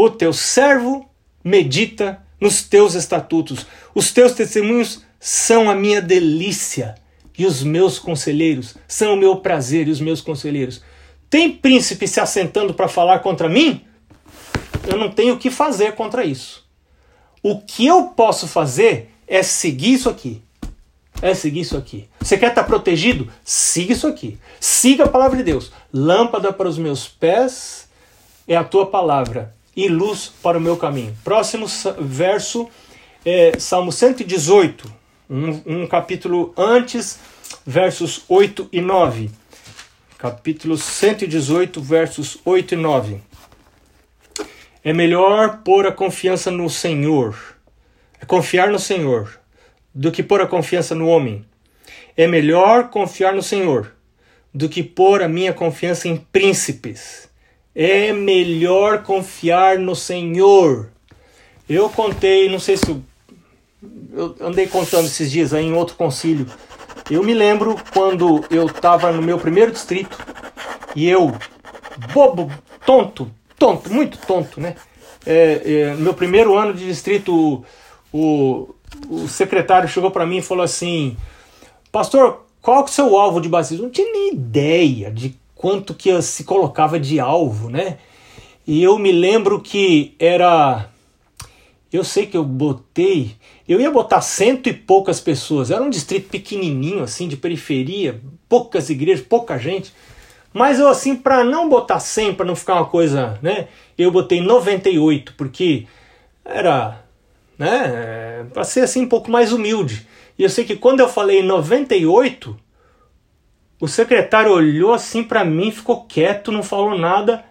O teu servo medita nos teus estatutos, os teus testemunhos são a minha delícia, e os meus conselheiros são o meu prazer, e os meus conselheiros. Tem príncipe se assentando para falar contra mim? Eu não tenho o que fazer contra isso. O que eu posso fazer é seguir isso aqui. É seguir isso aqui. Você quer estar protegido? Siga isso aqui. Siga a palavra de Deus. Lâmpada para os meus pés é a tua palavra e luz para o meu caminho. Próximo verso é Salmo 118, um, um capítulo antes, versos 8 e 9. Capítulo 118, versos 8 e 9. É melhor pôr a confiança no Senhor, é confiar no Senhor, do que pôr a confiança no homem. É melhor confiar no Senhor do que pôr a minha confiança em príncipes. É melhor confiar no Senhor. Eu contei, não sei se eu, andei contando esses dias aí em outro concílio, Eu me lembro quando eu estava no meu primeiro distrito e eu, bobo, tonto, tonto, muito tonto, né? É, é, no meu primeiro ano de distrito, o, o secretário chegou para mim e falou assim: Pastor, qual que é o seu alvo de batismo? Não tinha nem ideia de quanto que se colocava de alvo, né? E eu me lembro que era. Eu sei que eu botei. Eu ia botar cento e poucas pessoas. Era um distrito pequenininho, assim, de periferia, poucas igrejas, pouca gente. Mas eu, assim, para não botar 100, para não ficar uma coisa, né? Eu botei 98, porque era, né? Para ser, assim, um pouco mais humilde. E eu sei que quando eu falei 98, o secretário olhou assim para mim, ficou quieto, não falou nada.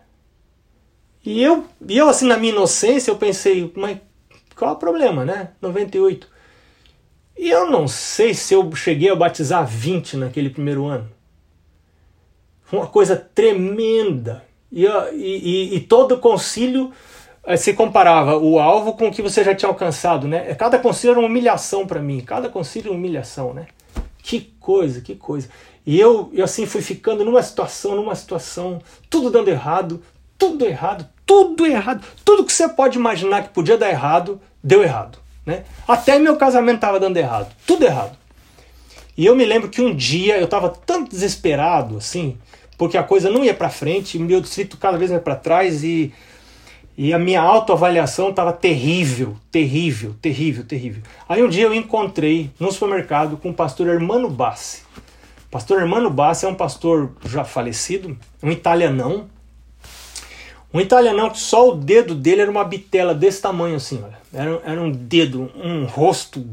E eu, e eu, assim, na minha inocência, eu pensei, mas qual é o problema, né? 98. E eu não sei se eu cheguei a batizar 20 naquele primeiro ano. Foi uma coisa tremenda. E, e, e todo concílio eh, se comparava o alvo com o que você já tinha alcançado, né? Cada concílio era uma humilhação para mim, cada concílio uma humilhação, né? Que coisa, que coisa. E eu, eu assim fui ficando numa situação, numa situação, tudo dando errado, tudo errado, tudo errado, tudo que você pode imaginar que podia dar errado, deu errado, né? Até meu casamento estava dando errado, tudo errado. E eu me lembro que um dia eu estava tão desesperado assim, porque a coisa não ia para frente, meu distrito cada vez mais para trás e e a minha autoavaliação estava terrível, terrível, terrível, terrível. Aí um dia eu encontrei no supermercado com o pastor Hermano Bassi. Pastor Hermano Bassi é um pastor já falecido, um italianão. Um italianão que só o dedo dele era uma bitela desse tamanho assim, olha. Era, era um dedo, um rosto,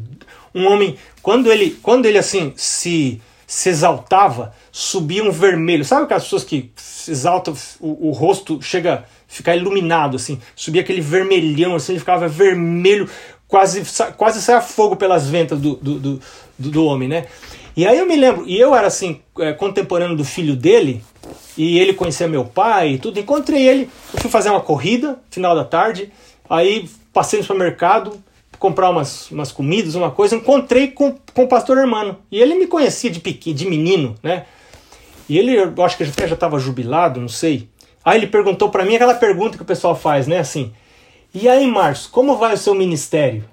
um homem. Quando ele, quando ele assim se, se exaltava, subia um vermelho. Sabe aquelas pessoas que se exaltam, o, o rosto chega ficar iluminado, assim. Subia aquele vermelhão, assim, ele ficava vermelho, quase, quase saia fogo pelas ventas do, do, do, do, homem, né? E aí eu me lembro, e eu era assim, é, contemporâneo do filho dele, e ele conhecia meu pai e tudo. Encontrei ele, eu fui fazer uma corrida, final da tarde, aí passei no supermercado, comprar umas, umas comidas, uma coisa, encontrei com, com o pastor Hermano. E ele me conhecia de pequeno, de menino, né? E ele, eu acho que até já estava jubilado, não sei. Aí ele perguntou para mim aquela pergunta que o pessoal faz, né? Assim, e aí, Márcio, como vai o seu ministério?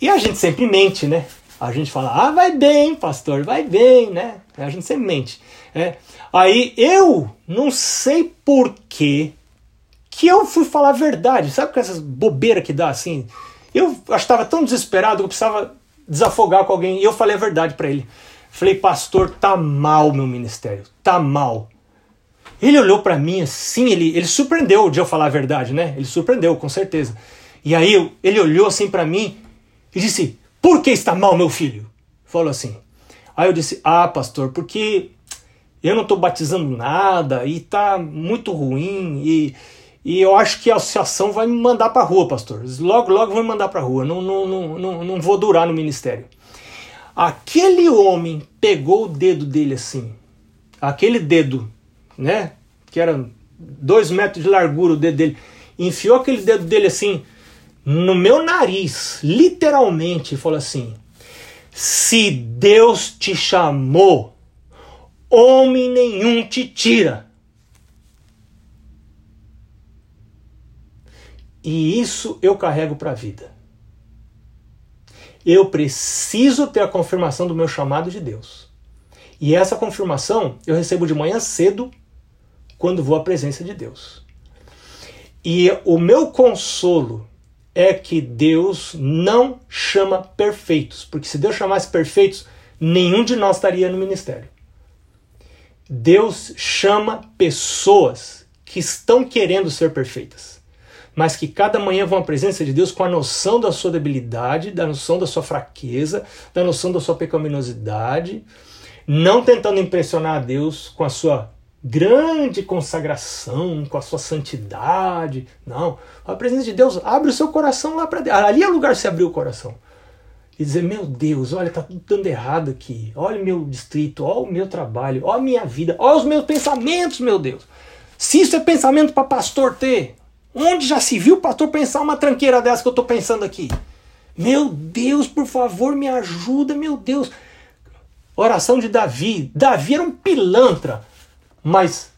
E a gente sempre mente, né? A gente fala, ah, vai bem, pastor, vai bem, né? A gente sempre mente. Né? Aí eu não sei por que eu fui falar a verdade. Sabe com essas bobeiras que dá assim? Eu estava tão desesperado que eu precisava desafogar com alguém e eu falei a verdade para ele. Falei, pastor, tá mal meu ministério, tá mal. Ele olhou para mim assim, ele, ele surpreendeu de eu falar a verdade, né? Ele surpreendeu, com certeza. E aí ele olhou assim para mim e disse: Por que está mal, meu filho? Falou assim. Aí eu disse: Ah, pastor, porque eu não estou batizando nada e tá muito ruim e, e eu acho que a associação vai me mandar para rua, pastor. Logo, logo vai me mandar para rua. Não, não, não, não, não vou durar no ministério. Aquele homem pegou o dedo dele assim, aquele dedo né? Que era dois metros de largura o dedo dele. Enfiou aquele dedo dele assim no meu nariz, literalmente, e falou assim: Se Deus te chamou, homem nenhum te tira. E isso eu carrego para a vida. Eu preciso ter a confirmação do meu chamado de Deus. E essa confirmação eu recebo de manhã cedo quando vou à presença de Deus. E o meu consolo é que Deus não chama perfeitos, porque se Deus chamasse perfeitos, nenhum de nós estaria no ministério. Deus chama pessoas que estão querendo ser perfeitas, mas que cada manhã vão à presença de Deus com a noção da sua debilidade, da noção da sua fraqueza, da noção da sua pecaminosidade, não tentando impressionar a Deus com a sua grande consagração com a sua santidade. Não. A presença de Deus abre o seu coração lá para dentro. Ali é o lugar de se abrir o coração. E dizer, meu Deus, olha, tá tudo dando errado aqui. Olha o meu distrito, olha o meu trabalho, olha a minha vida, olha os meus pensamentos, meu Deus. Se isso é pensamento para pastor ter, onde já se viu pastor pensar uma tranqueira dessa que eu estou pensando aqui? Meu Deus, por favor, me ajuda, meu Deus. Oração de Davi. Davi era um pilantra, mas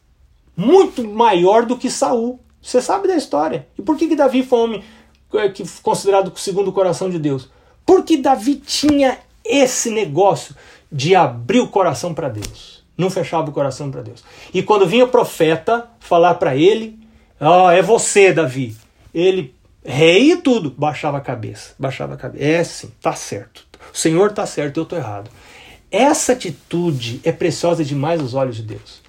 muito maior do que Saul. Você sabe da história. E por que, que Davi foi um homem é, considerado segundo o coração de Deus? Porque Davi tinha esse negócio de abrir o coração para Deus. Não fechava o coração para Deus. E quando vinha o profeta falar para ele, ó, oh, é você, Davi. Ele, rei e tudo, baixava a cabeça. Baixava a cabeça. É sim, tá certo. O Senhor tá certo, eu tô errado. Essa atitude é preciosa demais aos olhos de Deus.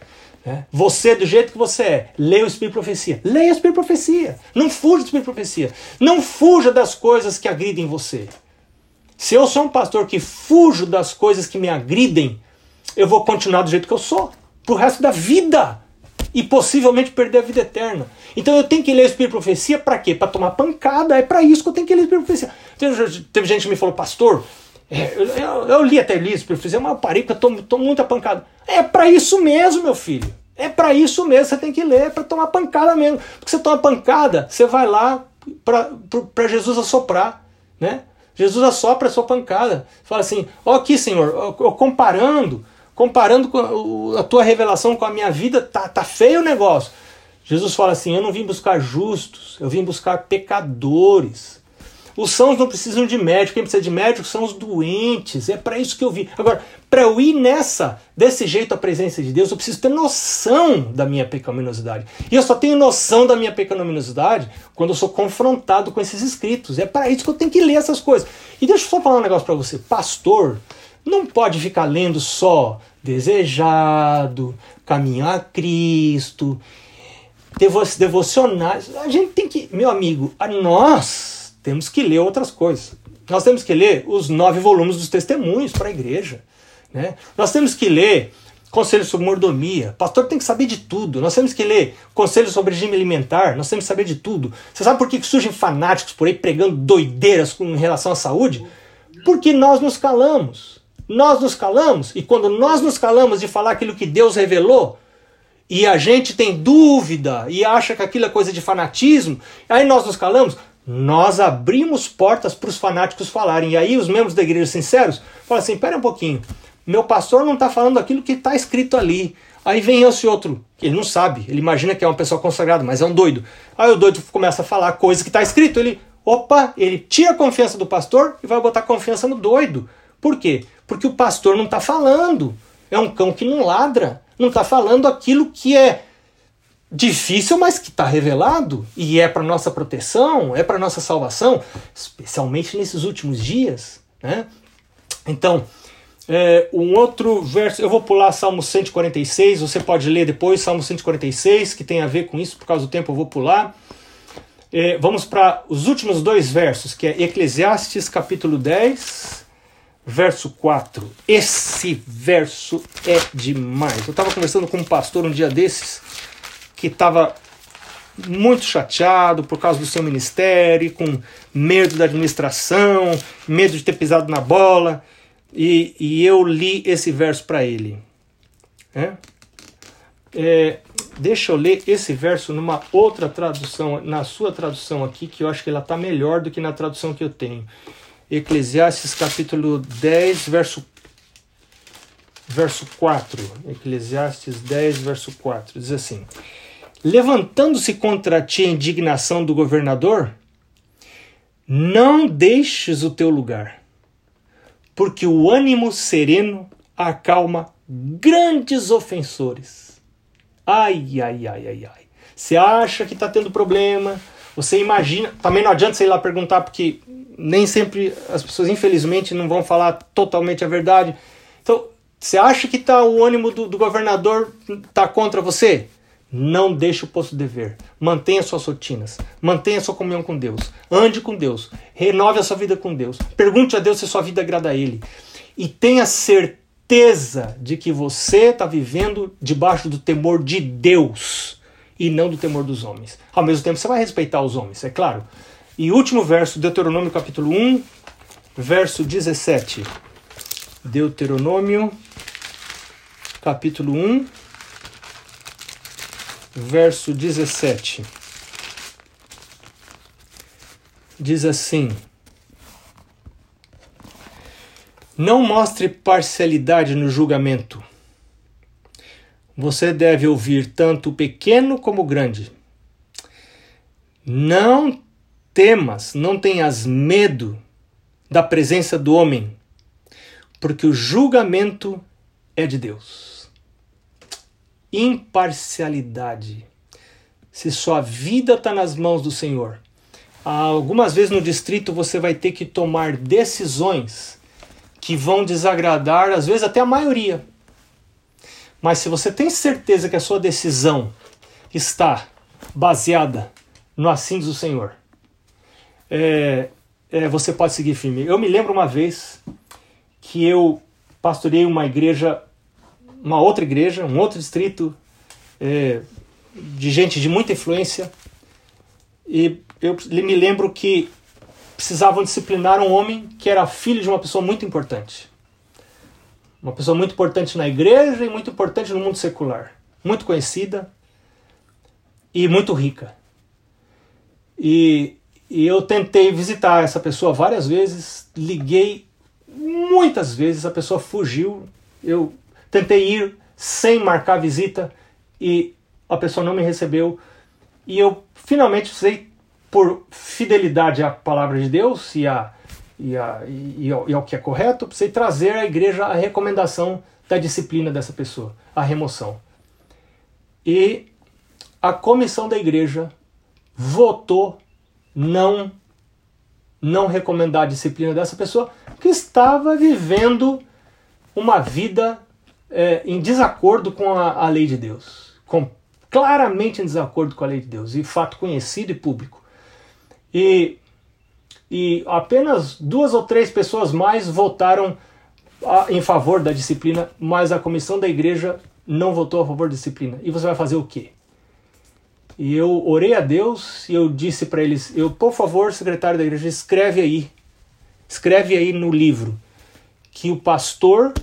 Né? Você, do jeito que você é, leia o Espírito Profecia. Leia o Espírito Profecia. Não fuja do Espírito Profecia. Não fuja das coisas que agridem você. Se eu sou um pastor que fujo das coisas que me agridem, eu vou continuar do jeito que eu sou. Pro resto da vida. E possivelmente perder a vida eterna. Então eu tenho que ler o Espírito Profecia para quê? Para tomar pancada. É para isso que eu tenho que ler o Espírito Profecia. Teve gente que me falou, pastor, é, eu, eu, eu, li até eu parei porque eu tomo, tomo muita pancada. É para isso mesmo, meu filho. É para isso mesmo, você tem que ler, é para tomar pancada mesmo. Porque você toma pancada, você vai lá para Jesus assoprar, né? Jesus assopra a sua pancada. Fala assim: ó aqui, Senhor, comparando, comparando com a tua revelação com a minha vida, tá, tá feio o negócio. Jesus fala assim: eu não vim buscar justos, eu vim buscar pecadores. Os sãos não precisam de médico, quem precisa de médico são os doentes. É para isso que eu vim. Agora, para eu ir nessa, desse jeito à presença de Deus, eu preciso ter noção da minha pecaminosidade. E eu só tenho noção da minha pecaminosidade quando eu sou confrontado com esses escritos. É para isso que eu tenho que ler essas coisas. E deixa eu só falar um negócio para você. Pastor não pode ficar lendo só desejado, caminho a Cristo, devocionais. A gente tem que, meu amigo, a nós temos que ler outras coisas. Nós temos que ler os nove volumes dos testemunhos para a igreja. Né? Nós temos que ler conselhos sobre mordomia. Pastor tem que saber de tudo. Nós temos que ler conselhos sobre regime alimentar. Nós temos que saber de tudo. Você sabe por que surgem fanáticos por aí pregando doideiras com relação à saúde? Porque nós nos calamos. Nós nos calamos e quando nós nos calamos de falar aquilo que Deus revelou, e a gente tem dúvida e acha que aquilo é coisa de fanatismo, aí nós nos calamos, nós abrimos portas para os fanáticos falarem. E aí os membros da igreja sinceros falam assim: pera um pouquinho, meu pastor não está falando aquilo que está escrito ali. Aí vem esse outro, ele não sabe, ele imagina que é uma pessoa consagrada, mas é um doido. Aí o doido começa a falar coisa que está escrito, ele, opa, ele tira a confiança do pastor e vai botar confiança no doido. Por quê? Porque o pastor não está falando. É um cão que não ladra, não está falando aquilo que é difícil, mas que está revelado e é para nossa proteção, é para nossa salvação, especialmente nesses últimos dias, né? Então, é, um outro verso, eu vou pular Salmo 146, você pode ler depois Salmo 146, que tem a ver com isso, por causa do tempo eu vou pular. É, vamos para os últimos dois versos, que é Eclesiastes capítulo 10, verso 4. Esse verso é demais. Eu estava conversando com um pastor um dia desses, que estava muito chateado por causa do seu ministério, com medo da administração, medo de ter pisado na bola, e, e eu li esse verso para ele. É? É, deixa eu ler esse verso numa outra tradução, na sua tradução aqui, que eu acho que ela está melhor do que na tradução que eu tenho. Eclesiastes capítulo 10, verso, verso 4. Eclesiastes 10, verso 4. Diz assim: Levantando-se contra ti a indignação do governador, não deixes o teu lugar, porque o ânimo sereno acalma grandes ofensores. Ai, ai, ai, ai, ai. Você acha que está tendo problema, você imagina. Também não adianta você ir lá perguntar, porque nem sempre as pessoas, infelizmente, não vão falar totalmente a verdade. Então, você acha que tá, o ânimo do, do governador está contra você? Não deixe o posto de dever. Mantenha suas rotinas. Mantenha sua comunhão com Deus. Ande com Deus. Renove a sua vida com Deus. Pergunte a Deus se sua vida agrada a Ele. E tenha certeza de que você está vivendo debaixo do temor de Deus e não do temor dos homens. Ao mesmo tempo, você vai respeitar os homens, é claro. E último verso, Deuteronômio capítulo 1, verso 17. Deuteronômio capítulo 1, verso 17. Diz assim: Não mostre parcialidade no julgamento. Você deve ouvir tanto o pequeno como o grande. Não temas, não tenhas medo da presença do homem, porque o julgamento é de Deus. Imparcialidade. Se sua vida está nas mãos do Senhor, algumas vezes no distrito você vai ter que tomar decisões que vão desagradar, às vezes até a maioria. Mas se você tem certeza que a sua decisão está baseada no assim do Senhor, é, é, você pode seguir firme. Eu me lembro uma vez que eu pastorei uma igreja, uma outra igreja, um outro distrito é, de gente de muita influência, e eu me lembro que precisavam disciplinar um homem que era filho de uma pessoa muito importante. Uma pessoa muito importante na igreja e muito importante no mundo secular. Muito conhecida e muito rica. E, e eu tentei visitar essa pessoa várias vezes, liguei muitas vezes, a pessoa fugiu. Eu tentei ir sem marcar visita e a pessoa não me recebeu. E eu finalmente precisei por fidelidade à palavra de Deus e, a, e, a, e, ao, e ao que é correto, precisei trazer à igreja a recomendação da disciplina dessa pessoa, a remoção. E a comissão da igreja votou não não recomendar a disciplina dessa pessoa que estava vivendo uma vida é, em desacordo com a, a lei de Deus, com, claramente em desacordo com a lei de Deus, e fato conhecido e público. E, e apenas duas ou três pessoas mais votaram a, em favor da disciplina, mas a comissão da igreja não votou a favor da disciplina. E você vai fazer o quê? E eu orei a Deus e eu disse para eles: eu, por favor, secretário da igreja, escreve aí, escreve aí no livro que o pastor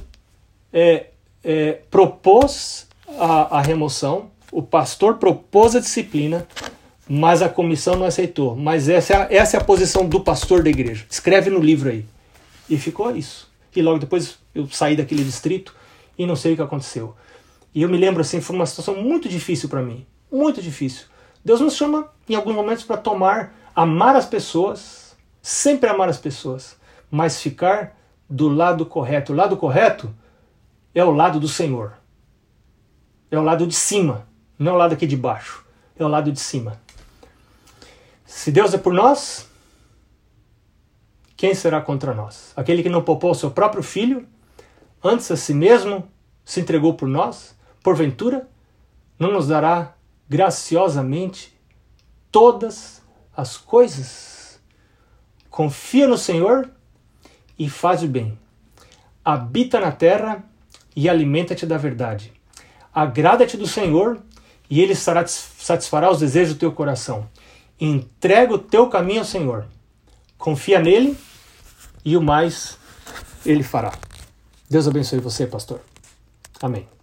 é, é, propôs a, a remoção, o pastor propôs a disciplina, mas a comissão não aceitou. Mas essa é, a, essa é a posição do pastor da igreja. Escreve no livro aí. E ficou isso. E logo depois eu saí daquele distrito e não sei o que aconteceu. E eu me lembro assim, foi uma situação muito difícil para mim, muito difícil. Deus nos chama em alguns momentos para tomar, amar as pessoas, sempre amar as pessoas, mas ficar do lado correto. O lado correto é o lado do Senhor. É o lado de cima, não é o lado aqui de baixo. É o lado de cima. Se Deus é por nós, quem será contra nós? Aquele que não poupou o seu próprio filho, antes a si mesmo se entregou por nós, porventura, não nos dará graciosamente todas as coisas? Confia no Senhor e faz o bem. Habita na terra e alimenta-te da verdade. Agrada-te do Senhor e ele satisfará os desejos do teu coração. Entrega o teu caminho ao Senhor. Confia nele e o mais ele fará. Deus abençoe você, pastor. Amém.